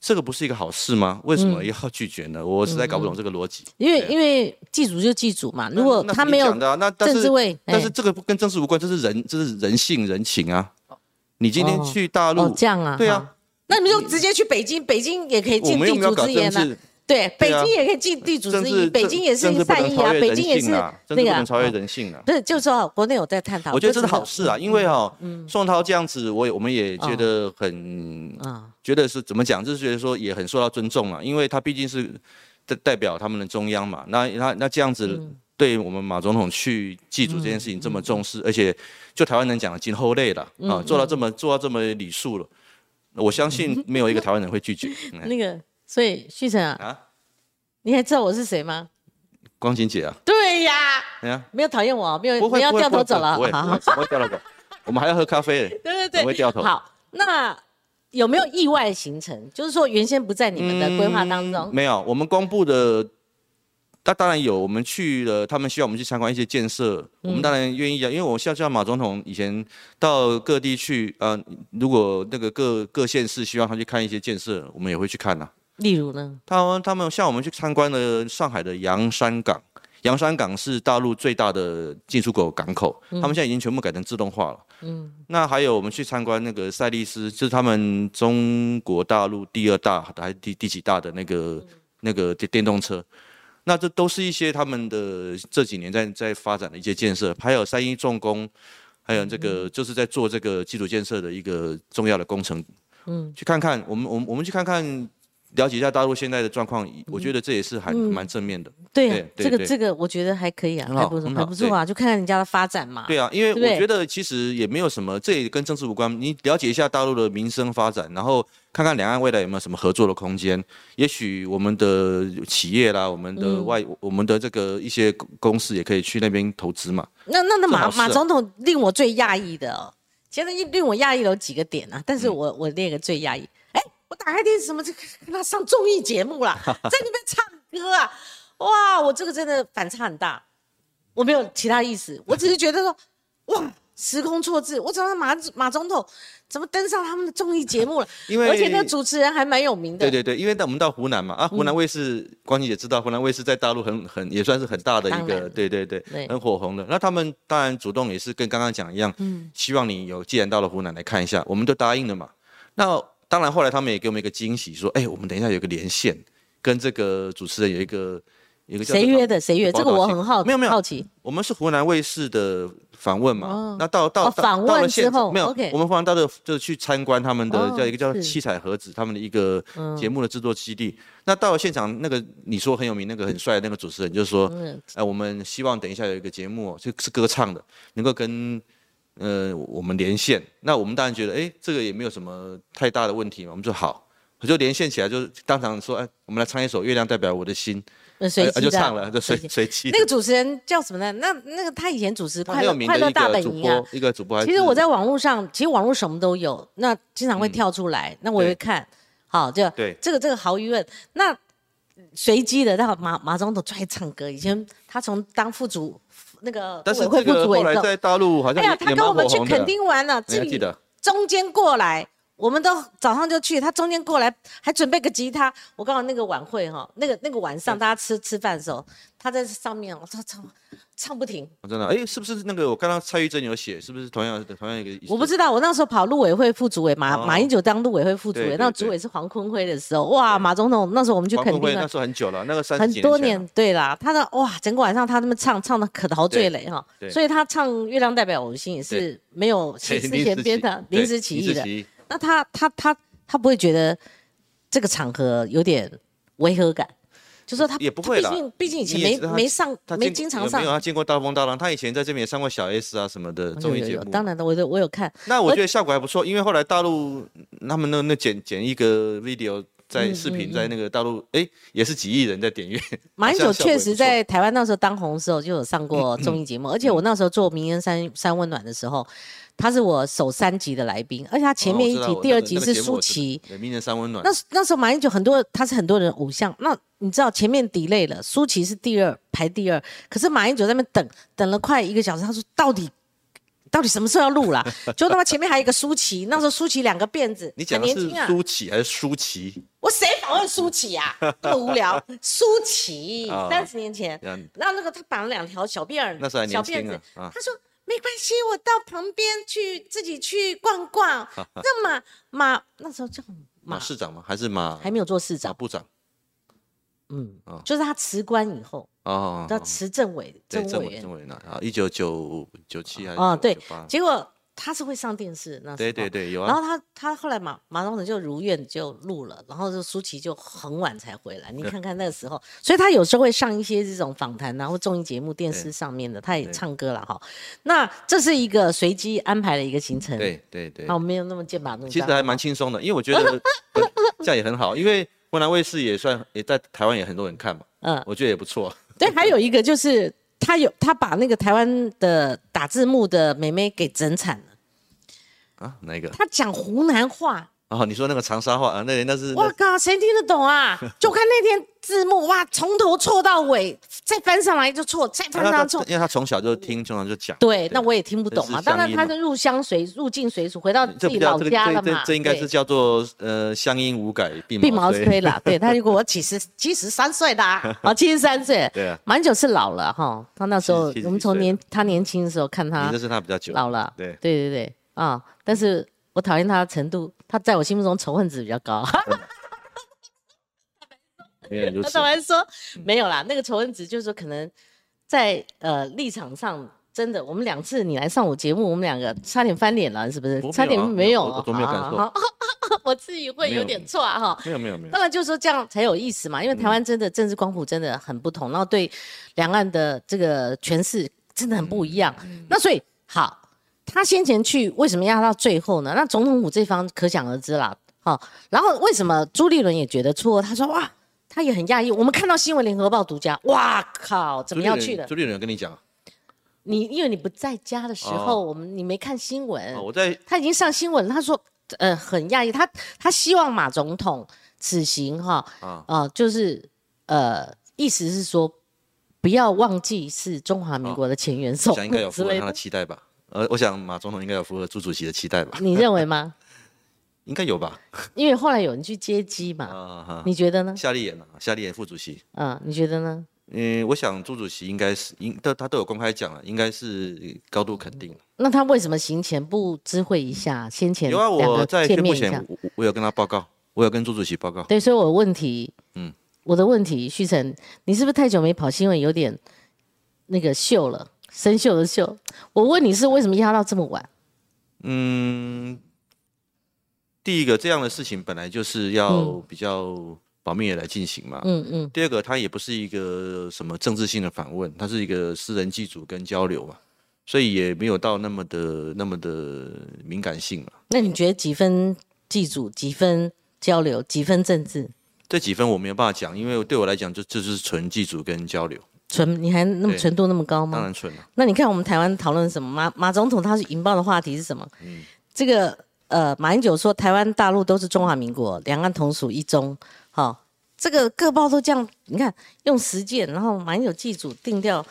这个不是一个好事吗？为什么要拒绝呢？我实在搞不懂这个逻辑。因为因为祭祖就祭祖嘛，如果他没有政治位，但是哎这个跟政治无关，这是人，这是人性人情啊。你今天哦去大陆，哦这样啊，对啊，那你就直接去北京，北京也可以我尽地们又没有搞主之言啊。对，北京也可以尽地主之谊，北京也是善意啊，北京也是啊，政那个啊不能超越哦人性啊。不是，就是说国内有在探讨，我觉得这是好事啊，因为哈，宋涛这样子，我也我们也觉得很啊，觉得是怎么讲，就是觉得说也很受到尊重啊，因为他毕竟是代代表他们的中央嘛。那那那这样子，对我们马总统去祭祖这件事情这么重视，而且就台湾人讲的今后累了啊，做到这么做到这么礼数了，我相信没有一个台湾人会拒绝。嗯。那个，所以旭晨啊，啊，你还知道我是谁吗？光晴姐啊，对呀，哎呀，没有讨厌我，没有不会没有不会不会掉头走了不，会好不会掉头走，我们还要喝咖啡，对对对，我会掉头。好，那有没有意外行程？就是说原先不在你们的规划当中，没有，我们公布的那当然有，我们去了，他们需要我们去参观一些建设，我们当然愿意啊，因为我像像马总统以前到各地去，呃，如果那个各各县市希望他去看一些建设，我们也会去看呐。例如呢？他们他们像我们去参观了上海的洋山港，洋山港是大陆最大的进出口港口，他们现在已经全部改成自动化了。嗯，那还有我们去参观那个赛利斯，就是他们中国大陆第二大还是第第几大的那个那个电电动车。那这都是一些他们的这几年在在发展的一些建设，还有三一重工，还有这个就是在做这个基础建设的一个重要的工程。嗯，去看看我们我们我们去看看。了解一下大陆现在的状况，我觉得这也是还蛮正面的。对，这个这个我觉得还可以啊，还不错，还不错啊，就看看人家的发展嘛。对啊，因为我觉得其实也没有什么，这也跟政治无关。你了解一下大陆的民生发展，然后看看两岸未来有没有什么合作的空间。也许我们的企业啦，我们的外，我们的这个一些公司也可以去那边投资嘛。那那那马马总统令我最讶异的，其实令我讶异有几个点啊，但是我我列个最讶异。我打开电视，什么就跟他上综艺节目了，在那边唱歌啊！哇，我这个真的反差很大。我没有其他意思，我只是觉得说，哇，时空错置。我怎么马马总统怎么登上他们的综艺节目了？因为而且那主持人还蛮有名的。对对对，因为我们到湖南嘛，啊，湖南卫视，光妮姐知道，湖南卫视在大陆很很也算是很大的一个，对对对，很火红的。那他们当然主动也是跟刚刚讲一样，嗯，希望你有既然到了湖南来看一下，我们都答应了嘛。那当然，后来他们也给我们一个惊喜，说：“哎，我们等一下有个连线，跟这个主持人有一个一个谁约的？谁约？这个我很好，没有没有好奇。我们是湖南卫视的访问嘛？那到到访问之后，没有，我们访问到的就是去参观他们的叫一个叫七彩盒子，他们的一个节目的制作基地。那到了现场，那个你说很有名、那个很帅的那个主持人，就是说：哎，我们希望等一下有一个节目，就是歌唱的，能够跟。”呃，我们连线，那我们当然觉得，哎，这个也没有什么太大的问题嘛。我们说好，我就连线起来，就当场说，哎，我们来唱一首《月亮代表我的心》，随机就唱了，就随随机。那个主持人叫什么呢？那那个他以前主持《快乐快乐大本营》啊，一个主播。其实我在网络上，其实网络什么都有，那经常会跳出来，那我会看，好，就对这个这个毫无疑问。那随机的，那马马总统最爱唱歌，以前他从当副主。那个但是这个后来在大陆好像哎呀，他跟我们去垦丁玩了，这里中间过来，我们都早上就去，他中间过来还准备个吉他。我刚好那个晚会哈，那个那个晚上大家吃吃饭的时候，他在上面，我操唱。唱不停，真的？哎，是不是那个我刚刚蔡玉珍有写，是不是同样同样一个意思？我不知道，我那时候跑陆委会副主委，马马英九当陆委会副主委，那主委是黄坤辉的时候，哇，马总统那时候我们去肯定那时候很久了，那个三很多年，对啦，他的哇，整个晚上他那么唱，唱的可陶醉了哈，所以他唱《月亮代表我的心》也是没有之前编的，临时起意的。那他他他他不会觉得这个场合有点违和感？就说他也不会毕竟毕竟以前没没上，没经常上。没有他见过大风大浪，他以前在这边也上过小 S 啊什么的综艺节目。当然的，我我有看。那我觉得效果还不错，因为后来大陆他们那那剪剪一个 video 在视频在那个大陆，哎，也是几亿人在点阅。马英九确实在台湾那时候当红的时候就有上过综艺节目，而且我那时候做《名人三三温暖》的时候。他是我首三集的来宾，而且他前面一集、第二集是舒淇。名人三温暖。那那时候马英九很多，他是很多人偶像。那你知道前面 delay 了，舒淇是第二排第二，可是马英九在那边等等了快一个小时，他说到底到底什么时候要录了？就他妈前面还有一个舒淇，那时候舒淇两个辫子，你讲的是舒淇还是舒淇？我谁访问舒淇啊？那么无聊，舒淇三十年前，然后那个他绑了两条小辫儿，那时候还年轻啊。他说。没关系，我到旁边去自己去逛逛。那马马那时候叫马市长吗？还是马还没有做市长？部长。嗯，就是他辞官以后哦，叫辞政委政委政委呢啊，一九九九七还是哦对，结果。他是会上电视，那对对对有啊。然后他他后来马马东成就如愿就录了，然后就舒淇就很晚才回来。你看看那个时候，所以他有时候会上一些这种访谈然后综艺节目、电视上面的，他也唱歌了哈。那这是一个随机安排的一个行程，对对对。好，没有那么剑拔弩张，其实还蛮轻松的，因为我觉得这样也很好，因为湖南卫视也算也在台湾也很多人看嘛，嗯，我觉得也不错。对，还有一个就是。他有他把那个台湾的打字幕的美眉给整惨了啊？哪一个？他讲湖南话，哦，你说那个长沙话啊，那那是我靠，谁听得懂啊？就看那天字幕，哇，从头错到尾，再翻上来就错，再翻上来错。因为他从小就听，从小就讲。对，那我也听不懂嘛。当然，他是入乡随入境随俗，回到自己老家了嘛。这应该是叫做呃乡音无改，鬓毛衰了。对 他如果我七十七十三岁的啊，七十三岁，对啊，蛮久是老了哈。他那时候我们从年他年轻的时候看他，那是他比较久老了。对对对对啊，但是。我讨厌他的程度，他在我心目中仇恨值比较高。他当然说？没有啦，那个仇恨值就是说，可能在呃立场上，真的，我们两次你来上我节目，我们两个差点翻脸了，是不是？差点没有，我都没有感受。我自己会有点错哈。没有没有没有。当然就是说这样才有意思嘛，因为台湾真的政治光谱真的很不同，然后对两岸的这个诠释真的很不一样。那所以好。他先前去为什么压到最后呢？那总统府这方可想而知啦。好，然后为什么朱立伦也觉得错？他说哇，他也很讶异。我们看到新闻联合报独家，哇靠，怎么要去的？朱立伦跟你讲，你因为你不在家的时候，我们你没看新闻。我在，他已经上新闻，他说呃很讶异，他他希望马总统此行哈啊就是呃意思是说不要忘记是中华民国的前元首，应该有符合他的期待吧。呃，我想马总统应该有符合朱主席的期待吧？你认为吗？应该有吧。因为后来有人去接机嘛。啊你觉得呢？夏立言啊，夏立言副主席。嗯，你觉得呢？嗯，我想朱主席应该是应都他都有公开讲了，应该是高度肯定。那他为什么行前不知会一下？先前有啊，我在宣布前，我我有跟他报告，我有跟朱主席报告。对，所以我问题，嗯，我的问题，旭成，你是不是太久没跑新闻，有点那个秀了？生锈的锈，我问你是为什么压到这么晚？嗯，第一个这样的事情本来就是要比较保密的来进行嘛。嗯嗯。第二个，它也不是一个什么政治性的访问，它是一个私人祭祖跟交流嘛，所以也没有到那么的那么的敏感性嘛。那你觉得几分祭祖，几分交流，几分政治？这几分我没有办法讲，因为对我来讲，就这就是纯祭祖跟交流。纯，你还那么纯度那么高吗？当然纯了。那你看我们台湾讨论什么？马马总统他是引爆的话题是什么？嗯，这个呃，马英九说台湾大陆都是中华民国，两岸同属一中。好，这个各报都这样，你看用实践，然后马英九记住定调。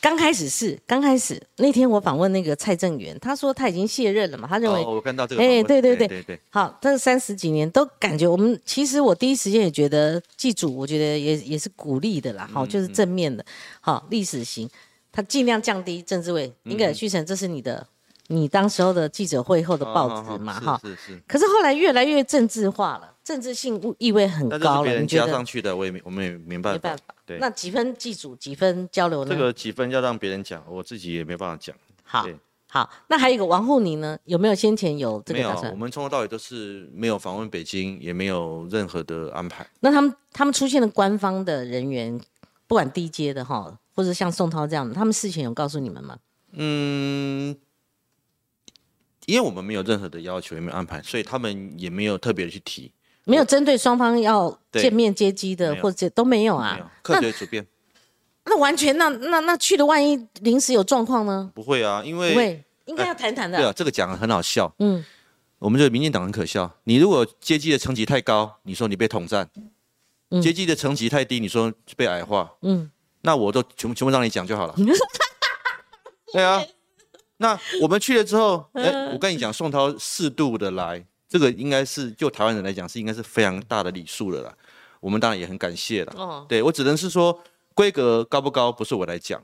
刚开始是刚开始那天我访问那个蔡正元，他说他已经卸任了嘛，他认为我看到这个哎对对对对。对，好，这三十几年都感觉我们其实我第一时间也觉得祭祖，我觉得也也是鼓励的啦，好就是正面的，好历史型，他尽量降低政治位。应该旭成，这是你的你当时候的记者会后的报纸嘛哈，是是，可是后来越来越政治化了。政治性意味很高了，你加上去的，我也没，我们也没办法。没办法。对。那几分记住，几分交流呢？这个几分要让别人讲，我自己也没办法讲。好。好。那还有一个王沪宁呢？有没有先前有这个打算？我们从头到尾都是没有访问北京，也没有任何的安排。那他们他们出现的官方的人员，不管低阶的哈，或者像宋涛这样的，他们事前有告诉你们吗？嗯，因为我们没有任何的要求，也没有安排，所以他们也没有特别的去提。没有针对双方要见面接机的，或者都没有啊。客随主便。那完全，那那那去的，万一临时有状况呢？不会啊，因为不会，应该要谈谈的。对啊，这个讲很好笑。嗯，我们这个民进党很可笑。你如果接机的层级太高，你说你被统战；接机的层级太低，你说被矮化。嗯，那我都全部全部让你讲就好了。对啊，那我们去了之后，哎，我跟你讲，宋涛适度的来。这个应该是就台湾人来讲是应该是非常大的礼数了啦，我们当然也很感谢了。哦，对我只能是说规格高不高不是我来讲，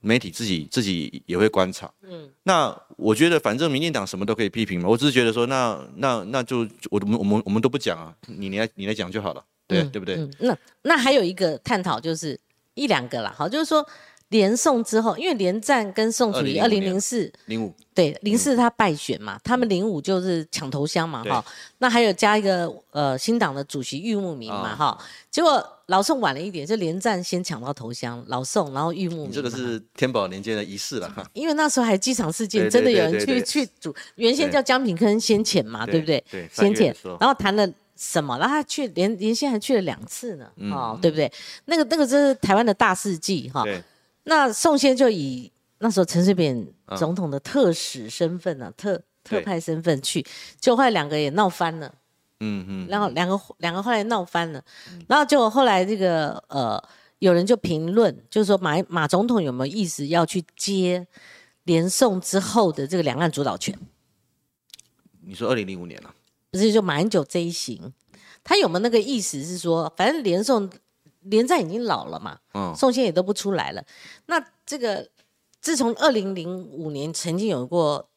媒体自己自己也会观察。嗯，那我觉得反正民进党什么都可以批评嘛，我只是觉得说那那那就我们我们我们都不讲啊，你你来你来讲就好了，对对不对？那那还有一个探讨就是一两个啦，好，就是说。连宋之后，因为连战跟宋楚瑜二零零四零五对零四他败选嘛，他们零五就是抢头香嘛哈。那还有加一个呃新党的主席玉木明嘛哈。结果老宋晚了一点，就连战先抢到头香，老宋然后玉木明。这个是天宝年间的仪式了哈。因为那时候还机场事件，真的有人去去主，原先叫江品坑先遣嘛，对不对？对，先遣，然后谈了什么？然后他去连连线还去了两次呢，哦，对不对？那个那个是台湾的大事记哈。那宋先就以那时候陈水扁总统的特使身份呢，特特派身份去，就后来两个也闹翻了，嗯嗯，然后两个两个后来闹翻了，然后就后来这个呃，有人就评论，就是说马马总统有没有意思要去接连宋之后的这个两岸主导权？你说二零零五年了，不是就马英九这一行，他有没有那个意思是说，反正连宋连战已经老了嘛，嗯，宋宪也都不出来了，那这个自从二零零五年曾经有过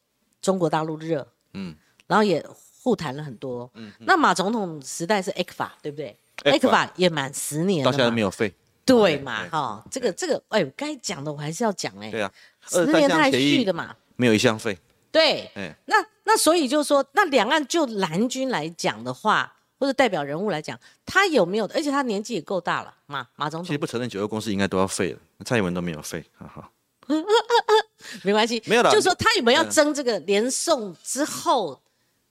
中国大陆热，嗯，然后也互谈了很多，嗯，那马总统时代是 A 克法对不对？A 克法也满十年，到现在没有废，对嘛？哈，这个这个，哎，该讲的我还是要讲哎，对啊，十年他还续的嘛，没有一项废。对，那那所以就是说，那两岸就蓝军来讲的话，或者代表人物来讲，他有没有？而且他年纪也够大了，马马总统。其实不承认九二公司应该都要废了，蔡英文都没有废，哈哈。没关系，没有了。就是说他有没有要争这个连宋之后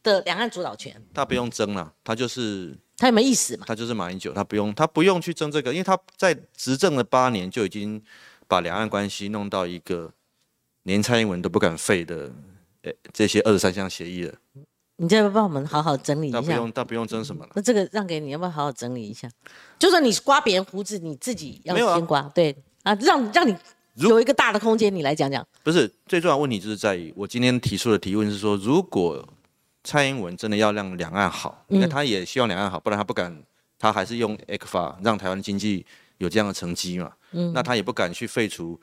的两岸主导权？他不用争了，他就是他有没有意思嘛？他就是马英九，他不用他不用去争这个，因为他在执政了八年就已经把两岸关系弄到一个连蔡英文都不敢废的。诶这些二十三项协议了，你再帮我们好好整理一下。那不用，那不用争什么了。那这个让给你，要不要好好整理一下？就说你刮别人胡子，你自己要先刮。对啊，让让你有一个大的空间，你来讲讲。不是最重要的问题，就是在于我今天提出的提问是说，如果蔡英文真的要让两岸好，因为他也希望两岸好，不然他不敢，他还是用 A 克法让台湾经济有这样的成绩嘛。嗯，那他也不敢去废除。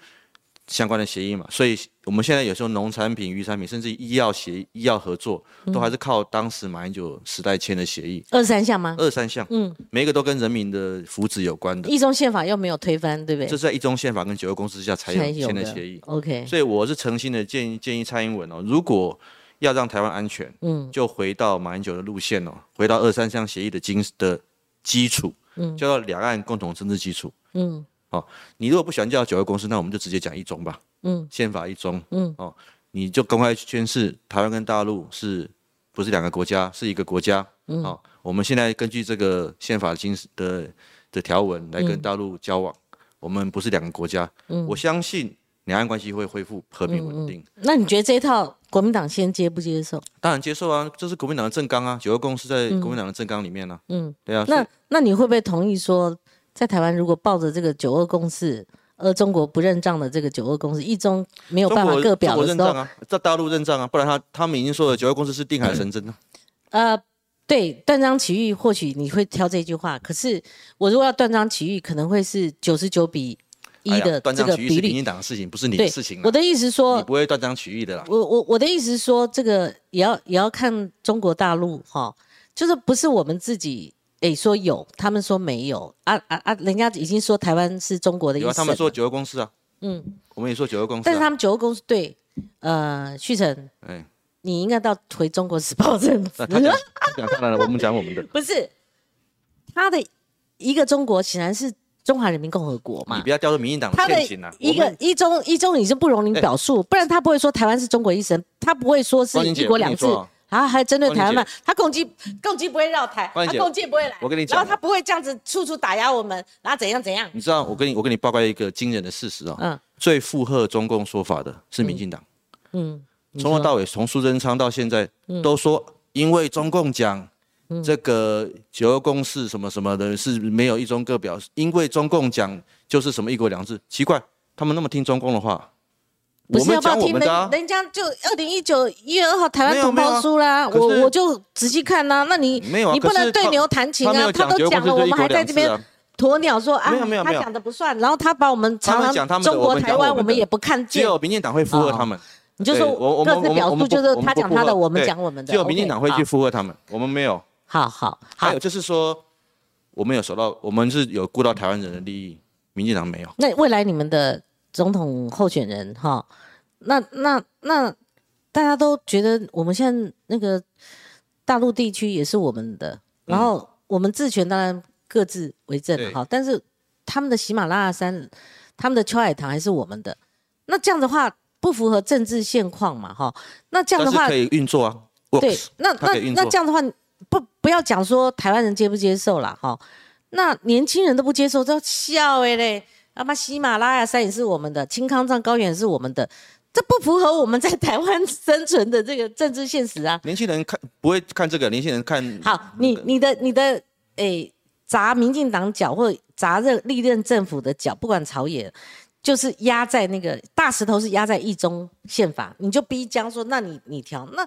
相关的协议嘛，所以我们现在有时候农产品、渔产品，甚至医药协医药合作，都还是靠当时马英九时代签的协议。二三项吗？二三项，嗯，每一个都跟人民的福祉有关的。一中宪法又没有推翻，对不对？这是在一中宪法跟九二共识之下才有签的协议。OK。所以我是诚心的建议建议蔡英文哦，如果要让台湾安全，嗯，就回到马英九的路线哦，回到二三项协议的精的基础，嗯，叫做两岸共同政治基础，嗯。哦，你如果不喜欢叫九二共识，那我们就直接讲一中吧。嗯，宪法一中。嗯，哦，你就公开宣誓，台湾跟大陆是不是两个国家，是一个国家。嗯，好，我们现在根据这个宪法精的的条文来跟大陆交往，我们不是两个国家。嗯，我相信两岸关系会恢复和平稳定。那你觉得这一套国民党先接不接受？当然接受啊，这是国民党的政纲啊，九二共识在国民党的政纲里面呢。嗯，对啊。那那你会不会同意说？在台湾，如果抱着这个九二共识，而中国不认账的这个九二共识，一中没有办法各表的时候，在大陆认账啊，不然他他们已经说了九二共识是定海神针了。呃，对，断章取义，或许你会挑这句话，可是我如果要断章取义，可能会是九十九比一的这个比例。民进党的事情不是你的事情。我的意思说，你不会断章取义的啦。我我我的意思说，这个也要也要看中国大陆哈，就是不是我们自己。诶，说有，他们说没有啊啊啊！人家已经说台湾是中国的一有，他们说九二共识啊。嗯，我们也说九二共识。但是他们九二共识对，呃，旭成，哎，你应该到回中国时报认字。他讲他讲我们讲我们的。不是，他的一个中国显然是中华人民共和国嘛。你不要掉入民进党的陷阱啊！一个一中一中，你是不容你表述，不然他不会说台湾是中国一省，他不会说是一国两制。然后还针对台湾嘛？他攻击攻击不会绕台，他攻击不会来。我跟你讲，然后他不会这样子处处打压我们，然后怎样怎样？你知道，我跟你我跟你报告一个惊人的事实哦。嗯。最附和中共说法的是民进党。嗯。从头到尾，从苏贞昌到现在，都说因为中共讲这个九二共识什么什么的，是没有一中各表，因为中共讲就是什么一国两制。奇怪，他们那么听中共的话。不是要不要听人？人家就二零一九一月二号台湾同胞书啦，我我就仔细看呐。那你没有，你不能对牛弹琴啊！他都讲了，我们还在这边鸵鸟说啊，他讲的不算。然后他把我们常常中国台湾，我们也不看见。只有民进党会附和他们。你就说我各自表述，就是他讲他的，我们讲我们的。只有民进党会去附和他们，我们没有。好好，还有就是说，我们有收到，我们是有顾到台湾人的利益，民进党没有。那未来你们的总统候选人哈？那那那，大家都觉得我们现在那个大陆地区也是我们的，然后我们治权当然各自为政哈，但是他们的喜马拉雅山、他们的秋海棠还是我们的，那这样的话不符合政治现况嘛哈？那这样的话可以运作啊？对，那那那这样的话不不要讲说台湾人接不接受了哈？那年轻人都不接受，都笑哎嘞，那么喜马拉雅山也是我们的，青康藏高原是我们的。这不符合我们在台湾生存的这个政治现实啊。年轻人看不会看这个，年轻人看好，你你的你的诶，砸民进党脚或砸任历任政府的脚，不管朝野，就是压在那个大石头是压在一中宪法，你就逼江说，那你你调，那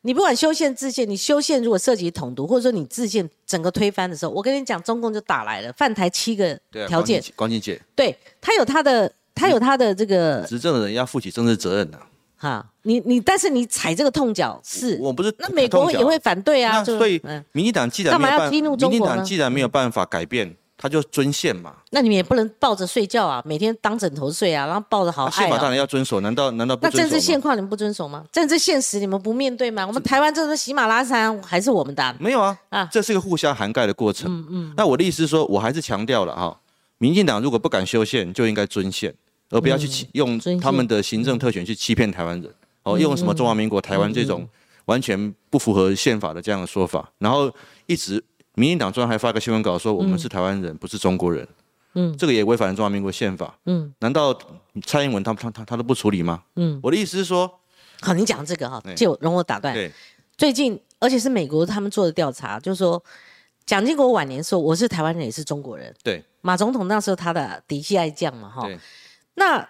你不管修宪制宪，你修宪如果涉及统独，或者说你制宪整个推翻的时候，我跟你讲，中共就打来了，犯台七个条件，光金姐，对他有他的他有他的这个执政的人要负起政治责任的、哈，你你但是你踩这个痛脚是，我不是那美国也会反对啊，那所以嗯。民进党既然没有办干嘛要激怒民进党既然没有办法改变，他就遵宪嘛。那你们也不能抱着睡觉啊，每天当枕头睡啊，然后抱着好爱啊。宪法当然要遵守，难道难道不那政治？现况你们不遵守吗？政治现实你们不面对吗？我们台湾这个喜马拉雅山还是我们的啊、没有啊，啊这是一个互相涵盖的过程。嗯嗯，那我的意思是说，我还是强调了哈，民进党如果不敢修宪，就应该遵宪，而不要去欺、用他们的行政特权去欺骗台湾人。哦，用什么中华民国台湾这嗯种完全不符合宪法的这样的说法，然后一直民进党中央还发个新闻稿说我们是台湾人，不是中国人。嗯，这个也违反了中华民国宪法。嗯，难道蔡英文他他他他都不处理吗？嗯，我的意思是说，好，你讲这个哈对，借我容我打断。对，最近，而且是美国他们做的调查，就是说，蒋经国晚年说我是台湾人，也是中国人。对，马总统那时候他的嫡系爱将嘛，哈。对，那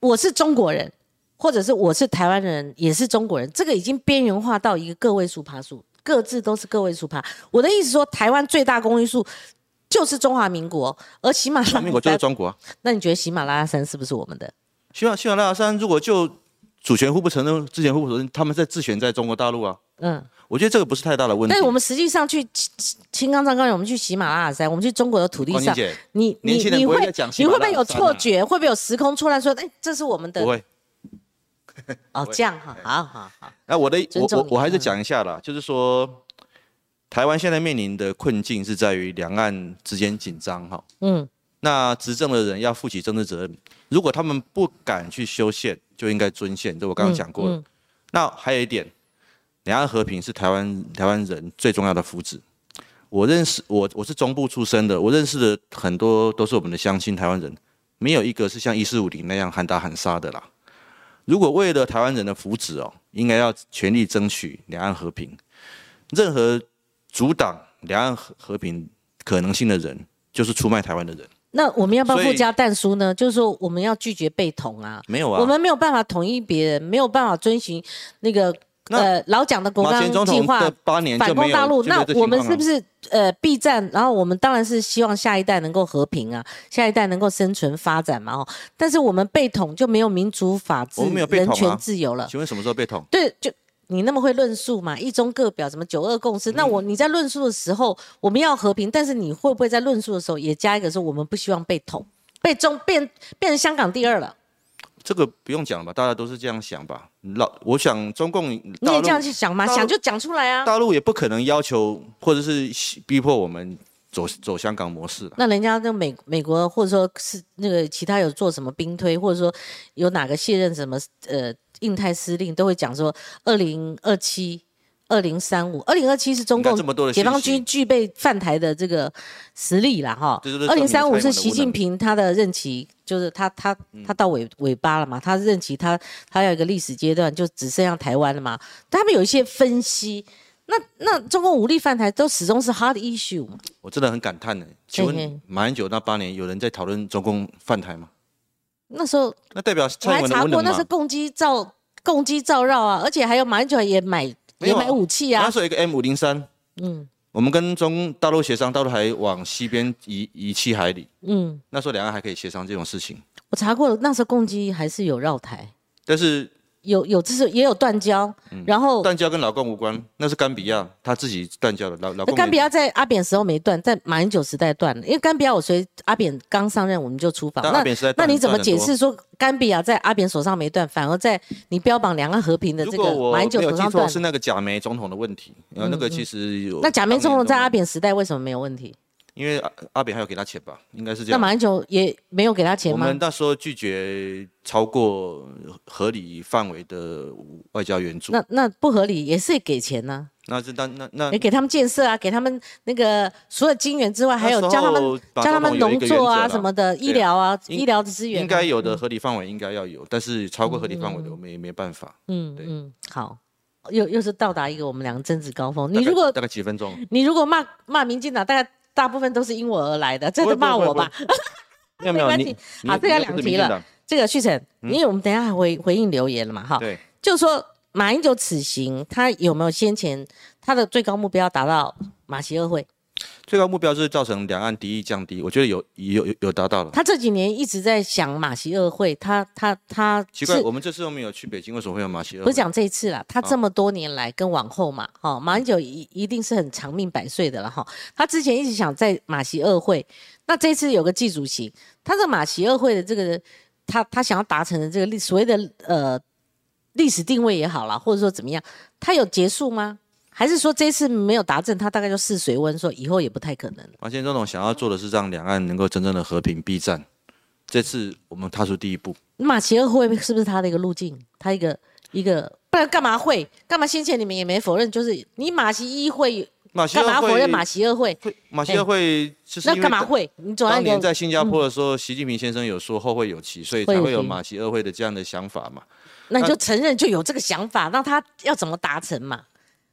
我是中国人，或者是我是台湾人，也是中国人，这个已经边缘化到一个个位数趴数，各自都是个位数趴。我的意思说，台湾最大公约数就是中华民国，而喜马拉雅中华民国就是，中国啊。那你觉得喜马拉雅山是不是我们的？喜马喜马拉雅山如果就主权互不承认，之前互不承认，他们在自选在中国大陆啊。嗯，我觉得这个不是太大的问题。但是我们实际上去青青冈藏高原，我们去喜马拉雅山，我们去中国的土地上，你你你会你会不会有错觉？会不会有时空错乱？说，哎，这是我们的不会。哦，这样哈，好好好，那我的我我我还是嗯讲一下啦，就是说，台湾现在面临的困境是在于两岸之间紧张哈。嗯那执政的人要负起政治责任，如果他们不敢去修宪，就应该遵宪。这我刚刚讲过了。嗯那还有一点，两岸和平是台湾台湾人最重要的福祉。我认识我我是中部出生的，我认识的很多都是我们的乡亲台湾人，没有一个是像一四五零那样喊打喊杀的啦。如果为了台湾人的福祉哦，应该要全力争取两岸和平。任何阻挡两岸和和平可能性的人，就是出卖台湾的人。那我们要不要附加弹书呢？就是说我们要拒绝被统啊，没有啊，我们没有办法统一别人，没有办法遵循那个那呃老蒋的国马前总统纲计划反攻大陆，那我们是不是呃避战？然后我们当然是希望下一代能够和平啊，下一代能够生存发展嘛哦。但是我们被统就没有民主法治、人权自由了。请问什么时候被统？对，就你那么会论述嘛，一中各表，什么九二共识？那嗯我你在论述的时候，我们要和平，但是你会不会在论述的时候也加一个说我们不希望被统，被中变变成香港第二了？这个不用讲吧，大家都是这样想吧。老，我想中共你也这样去想吗？想就讲出来啊。大陆也不可能要求或者是逼迫我们走走香港模式。那人家那美美国或者说是那个其他有做什么兵推，或者说有哪个卸任什么呃印太司令，都会讲说二零二七、二零三五、二零二七是中共解放军具备犯台的这个实力啦，哈。二零三五是习近平他的任期，就是他他他到尾尾巴了嘛，他任期他他要一个历史阶段，就只剩下台湾了嘛。他们有一些分析。那那中共武力犯台都始终是 hard issue 嘛？我真的很感叹呢。请问马英九那八年有人在讨论中共犯台吗？那时候那代表我还查过？那是共机造共机造绕啊，而且还有马英九也买没有买武器啊。那。时候有一个 M 五零三，嗯。我们跟中大陆协商，大陆还往西边移移七海里。嗯，那时候两岸还可以协商这种事情，我查过了，那时候共机还是有绕台，但是有有就是也有断交，然后断交跟老共无关，那是甘比亚他自己断交的。老老共甘比亚在阿扁时候没断，在马英九时代断了，因为甘比亚我随阿扁刚上任我们就出访，那那你怎么解释说甘比亚在阿扁手上没断，反而在你标榜两岸和平的这个马英九没有记错，手上断？是那个贾梅总统的问题。呃，那个其实有。那假梅总统在阿扁，扁时代为什么没有问题？因为阿阿扁还有给他钱吧，应该是这样。那马英九也没有给他钱吗？我们？那时候拒绝超过合理范围的外交援助，那那不合理，也是给钱呢、那是那那那你给他们建设啊，给他们那个除了金源之外，还有教他们教他们农作啊什么的，医疗啊，医疗的资源啊。应该有的合理范围应该要有，但是超过合理范围的我们也没办法。对嗯嗯，好，又又是到达一个我们两个争执高峰。你如果大概几分钟，你如果骂骂民进党，大概大部分都是因我而来的，真的不会不会不会骂我吧。没有没有你没关系。好这个两题了。这个旭晨，因为我们等一下还回回应留言了嘛，哈，对，就说马英九此行，他有没有先前他的最高目标达到马习二会？最高目标就是造成两岸敌意降低，我觉得有有有有达到了。他这几年一直在想马习二会，他他他奇怪，我们这次都没有去北京，为什么会有马歇尔？不是讲这一次啦，他哦这么多年来跟往后嘛，哈、马英九一一定是很长命百岁的了哈。他之前一直想在马习二会，那这次有个祭主席，他这马习二会的这个他他想要达成的这个历所谓的呃历史定位也好啦，或者说怎么样，他有结束吗？还是说这次没有达成，他大概就试水温，说以后也不太可能？马先总统想要做的是让两岸能够真正的和平避战，这次我们踏出第一步。马习二会是不是他的一个路径？他一个一个，不然干嘛会？干嘛先前你们也没否认，就是你马习一会干嘛否认马会习二会？会马歇尔会就是那干嘛会？你总要当年在新加坡的时候，习近平先生有说后会有期，所以才会有马习二会的这样的想法嘛。那你就承认就有这个想法，那他要怎么达成嘛？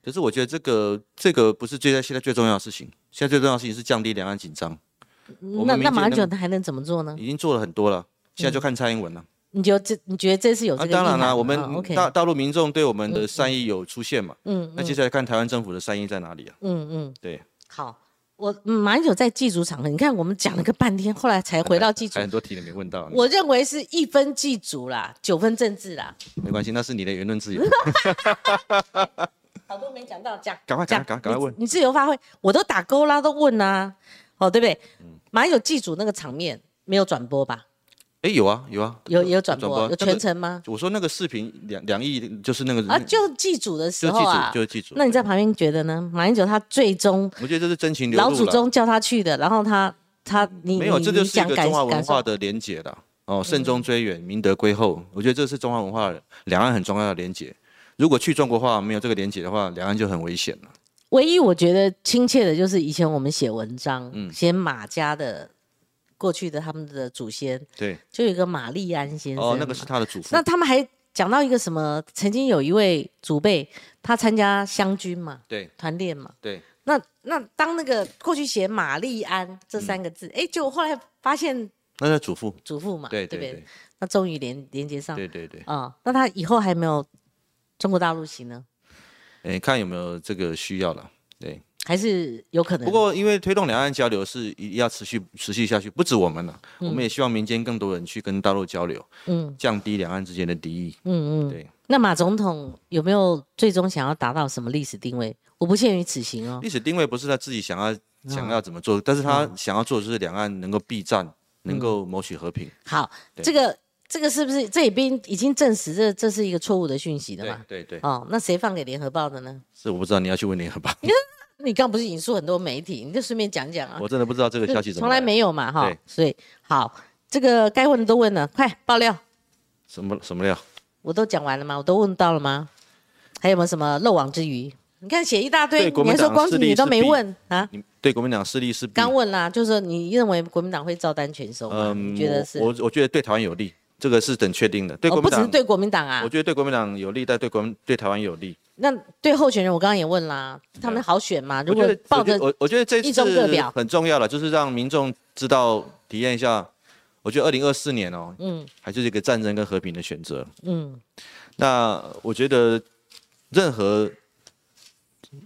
可是我觉得这个这个不是最在现在最重要的事情，现在最重要的事情是降低两岸紧张，那那马英九他还能怎么做呢？已经做了很多了，现在就看蔡英文了。你觉得这你觉得这次有这啊，个意涵吗？当然啦，我们大大陆民众对我们的善意有出现嘛，嗯那接下来看台湾政府的善意在哪里啊？嗯嗯，对，好，我嗯马英九在祭祖场合，你看我们讲了个半天，后来才回到祭祖还。很多题都没问到，我认为是一分祭祖啦，九分政治啦，没关系，那是你的言论自由。好多没讲到，讲赶快讲赶快赶快问你，你自由发挥，我都打勾啦，都问啦、哦，对不对？嗯马英九祭祖那个场面没有转播吧？哎，有啊有啊，有也有转播，有全程吗？我说那个视频两两亿，就是那个啊，就祭祖的时候啊，就是祭祖。那你在旁边觉得呢？马英九他最终我觉得这是真情流老露老。祖宗叫他去的，然后他他你没有，这就是一个中华文化的连结的哦，慎终追远，明德归后。我觉得这是中华文化两岸很重要的连结。如果去中国化没有这个连结的话，两岸就很危险了。唯一我觉得亲切的就是以前我们写文章，嗯写马家的过去的他们的祖先，对，就有一个玛丽安先生。哦，那个是他的祖父那。他们还讲到一个什么？曾经有一位祖辈，他参加湘军嘛，对团练嘛。对，那那当那个过去写玛丽安这三个字，哎、结果后来发现那是祖父。祖父嘛，对？对对那终于连连接上，对对对。啊、那他以后还没有中国大陆行呢？哎，看有没有这个需要了。对，还是有可能？不过因为推动两岸交流是一定要持续持续下去，不止我们了，我们也希望民间更多人去跟大陆交流，嗯降低两岸之间的敌意。嗯嗯，对，那马总统有没有最终想要达到什么历史定位？我不限于此行哦。历史定位不是他自己想要嗯想要怎么做，但是他想要做的就是两岸能够避战，能够谋取和平。好，这个这个是不是这里边已经证实这这是一个错误的讯息的嘛？对对，哦，那谁放给联合报的呢？是我不知道，你要去问联合报，你刚不是引述很多媒体，你就顺便讲讲啊。我真的不知道这个消息怎么从来没有嘛，哈对。所以好，这个该问的都问了，快爆料，什么什么料。我都讲完了吗？我都问到了吗？还有没有什么漏网之鱼？你看写一大堆，你还说光子你都没问啊？你对国民党势力是弊刚问啦，就是说你认为国民党会照单全收吗？你觉得是？我我我觉得对台湾有利，这个是等确定的。对哦，国民党，不只是对国民党啊我，觉得对国民党有利，但对国民对台湾有利。那对候选人，我刚刚也问啦，他们好选吗？如果抱着我觉得我我觉得这次表很重要了，就是让民众知道体验一下。我觉得二零二四年哦，嗯还是一个战争跟和平的选择。嗯那我觉得任何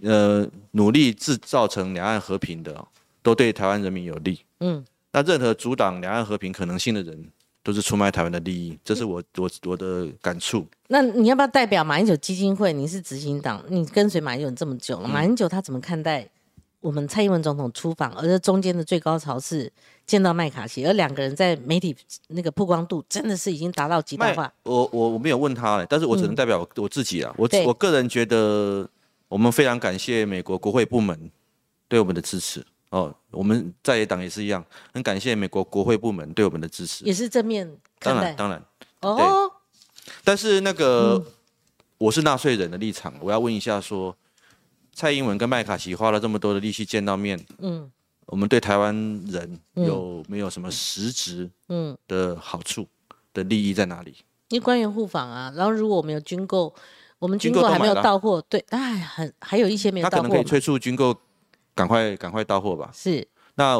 呃努力制造成两岸和平的哦，都对台湾人民有利。嗯，那任何阻挡两岸和平可能性的人，都是出卖台湾的利益，这是我我我的感触。那你要不要代表马英九基金会？你是执行党，你跟随马英九这么久了，马英九他怎么看待我们蔡英文总统出访，而这中间的最高潮是见到麦卡锡，而两个人在媒体那个曝光度真的是已经达到极大化。我我我没有问他嘞，但是我只能代表我,、我自己啊。我我个人觉得，我们非常感谢美国国会部门对我们的支持哦。我们在野党也是一样，很感谢美国国会部门对我们的支持。也是正面当然当然，哦，但是那个、嗯我是纳税人的立场，我要问一下说，蔡英文跟麦卡锡花了这么多的力气见到面，嗯，我们对台湾人有没有什么实质嗯的好处的利益在哪里？因为官员互访啊，然后如果我们有军购，我们军购还没有到货，对，哎，很还有一些没有到货，他可能可以催促军购赶快赶快到货吧。是。那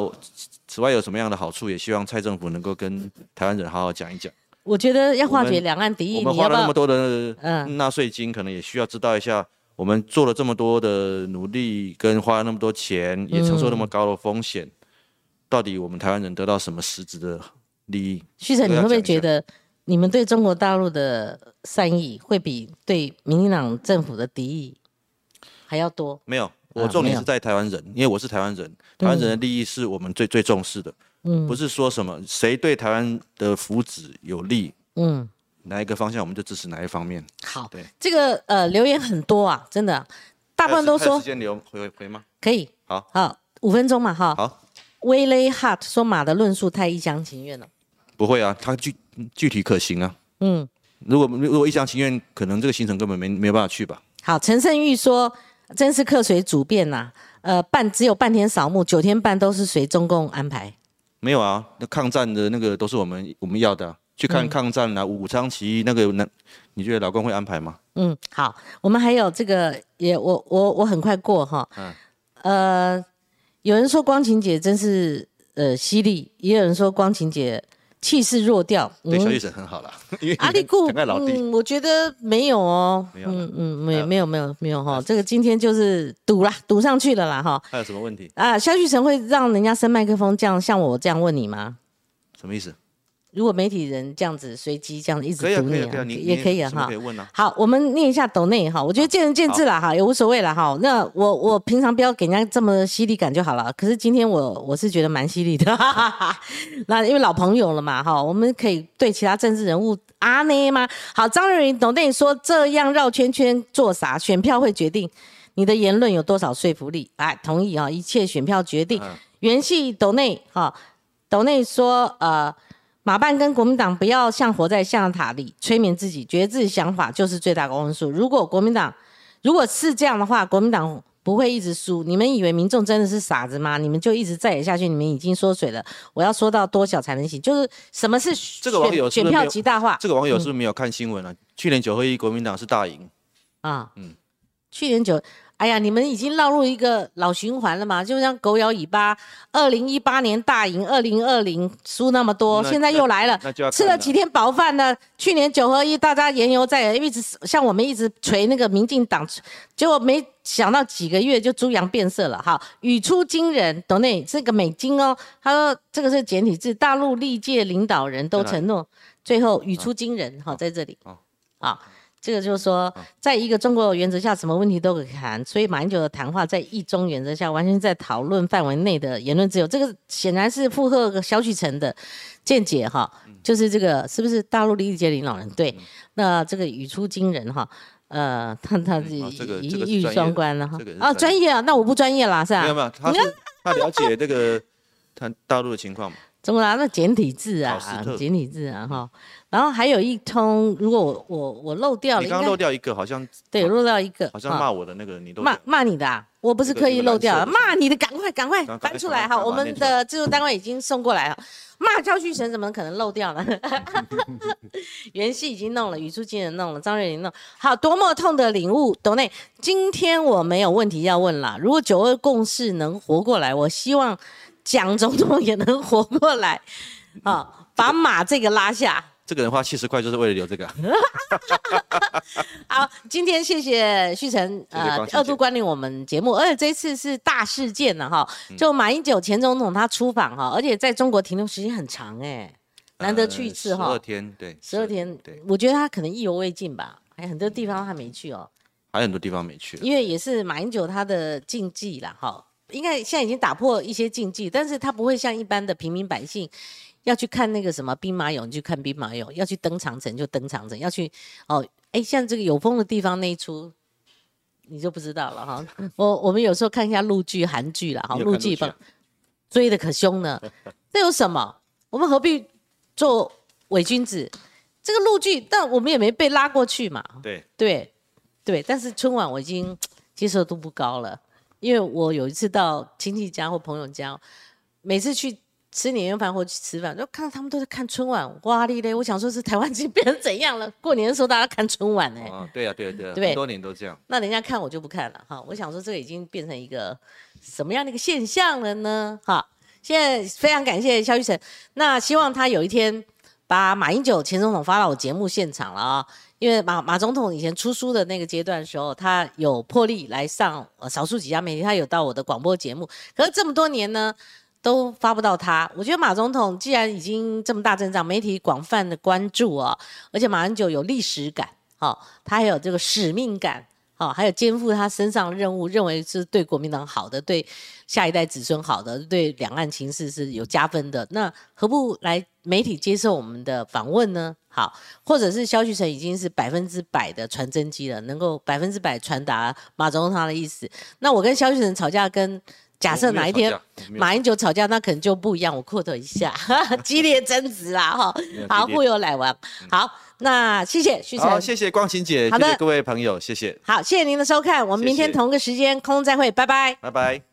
此外有什么样的好处？也希望蔡政府能够跟台湾人好好讲一讲。我觉得要化解两岸敌意，我们花了那么多的纳税金，可能也需要知道一下，我们做了这么多的努力，跟花了那么多钱，也承受那么高的风险，到底我们台湾人得到什么实质的利益？旭晨，你会不会觉得你们对中国大陆的善意，会比对民进党政府的敌意还要多？没有。我重点是在台湾人，因为我是台湾人，台湾人的利益是我们最最重视的，嗯，不是说什么谁对台湾的福祉有利，嗯，哪一个方向我们就支持哪一方面。好，对，这个呃留言很多啊，真的，大部分都说时间留回回吗？可以，好，好，五分钟嘛，哈，好。威雷 Hart 说马的论述太一厢情愿了，不会啊，他具具体可行啊，嗯，如果如果一厢情愿，可能这个行程根本没没有办法去吧。好，陈胜玉说。真是客随主便呐，呃，半只有半天扫墓，九天半都是随中共安排。没有啊，那抗战的那个都是我们我们要的，去看抗战啊，武昌起义那个，那你觉得老公会安排吗？嗯，好，我们还有这个也，我我我很快过哈。嗯。呃，有人说光晴姐真是呃犀利，也有人说光晴姐。气势弱掉，对小雨神很好了。阿力固，嗯，我觉得没有哦，没有，嗯嗯，没没有没有没有哈，这个今天就是赌啦，赌上去了啦哈。还有什么问题？啊，萧旭神会让人家生麦克风，这样像我这样问你吗？什么意思？如果媒体人这样子随机这样一直读你，也可以哈。好，我们念一下抖内哈，我觉得见仁见智了哈，也无所谓了哈。那我我平常不要给人家这么犀利感就好了。可是今天我我是觉得蛮犀利的，那因为老朋友了嘛哈，我们可以对其他政治人物啊呢吗？好，张瑞云抖内说这样绕圈圈做啥？选票会决定你的言论有多少说服力。哎，同意啊，一切选票决定。元系抖内哈，抖内说呃。马办跟国民党不要像活在象牙塔里催眠自己，觉得自己想法就是最大公分数。如果国民党如果是这样的话，国民党不会一直输。你们以为民众真的是傻子吗？你们就一直再演下去，你们已经缩水了。我要说到多小才能行？就是什么是这个网友选票极大化？这个网友是不是没有看新闻了？去年九合一国民党是大赢啊，嗯，去年九。哎呀，你们已经落入一个老循环了嘛？就像狗咬尾巴，二零一八年大赢，二零二零输那么多，现在又来了，吃了几天饱饭呢？去年九合一，大家言犹在耳，一直像我们一直锤那个民进党，结果没想到几个月就猪羊变色了。哈，语出惊人，懂内这个美金哦，他说这个是简体字，大陆历届领导人都承诺，最后语出惊人，哈，在这里，啊。这个就是说，在一个中国原则下，什么问题都可以谈。所以马英九的谈话在一中原则下，完全在讨论范围内的言论自由。这个显然是附和小许成的见解哈，就是这个是不是大陆历届领导人？对，那这个语出惊人哈，呃，他他一一语双关了哈。啊，专业啊，那我不专业啦，是吧？没有没有，他他了解这个他大陆的情况嘛？中国那简体字啊，简体字啊哈。然后还有一通，如果我我我漏掉了，你刚漏掉一个，好像对漏掉一个，好像骂我的那个，你都骂骂你的啊，我不是刻意漏掉，骂你的，赶快赶快翻出来哈，我们的制作单位已经送过来了，骂赵旭神怎么可能漏掉呢？袁熙已经弄了，语出惊人弄了，张瑞麟弄，好多么痛的领悟，董内，今天我没有问题要问了，如果九二共识能活过来，我希望蒋总统也能活过来，啊，把马这个拉下。这个人花七十块就是为了留这个。好，今天谢谢旭晨呃二度光临我们节目，而且这次是大事件了哈，就马英九前总统他出访哈，而且在中国停留时间很长哎，难得去一次哈。十二天，对，十二天，对，我觉得他可能意犹未尽吧，还有很多地方他没去哦，还有很多地方没去，因为也是马英九他的禁忌啦哈，应该现在已经打破一些禁忌，但是他不会像一般的平民百姓。要去看那个什么兵马俑，就看兵马俑；要去登长城，就登长城；要去哦，哎，像这个有风的地方那一出，你就不知道了哈。我我们有时候看一下陆剧、韩剧了哈，陆剧吧，追的可凶呢。这有什么？我们何必做伪君子？这个陆剧，但我们也没被拉过去嘛。对对对，但是春晚我已经。接受度不高了。因为我有一次到亲戚家或朋友家，每次去吃年夜饭或去吃饭，就看到他们都在看春晚，哇哩嘞！我想说，是台湾经变成怎样了？过年的时候大家看春晚呢？啊，对呀，对呀，对呀，对很多年都这样。那人家看我就不看了哈。我想说，这个已经变成一个什么样的一个现象了呢？哈，现在非常感谢肖玉成，那希望他有一天把马英九前总统发到我节目现场了啊、因为马马总统以前出书的那个阶段的时候，他有破例来上呃少数几家媒体，他有到我的广播节目，可是这么多年呢。都发不到他，我觉得马总统既然已经这么大阵仗，媒体广泛的关注啊，而且马英九有历史感，好、他还有这个使命感，好、还有肩负他身上的任务，认为是对国民党好的，对下一代子孙好的，对两岸情势是有加分的。那何不来媒体接受我们的访问呢？好，或者是萧旭成已经是百分之百的传真机了，能够百分之百传达马总统他的意思。那我跟萧旭成吵架，跟假设哪一天马英九吵架，那可能就不一样。我 quote 一下，激烈争执啦，哈，好，互有来往。好，那谢谢旭好，成，谢谢光晴姐，好的谢谢各位朋友，谢谢，好，谢谢您的收看，我们明天同个时间空中再会，拜拜。拜拜。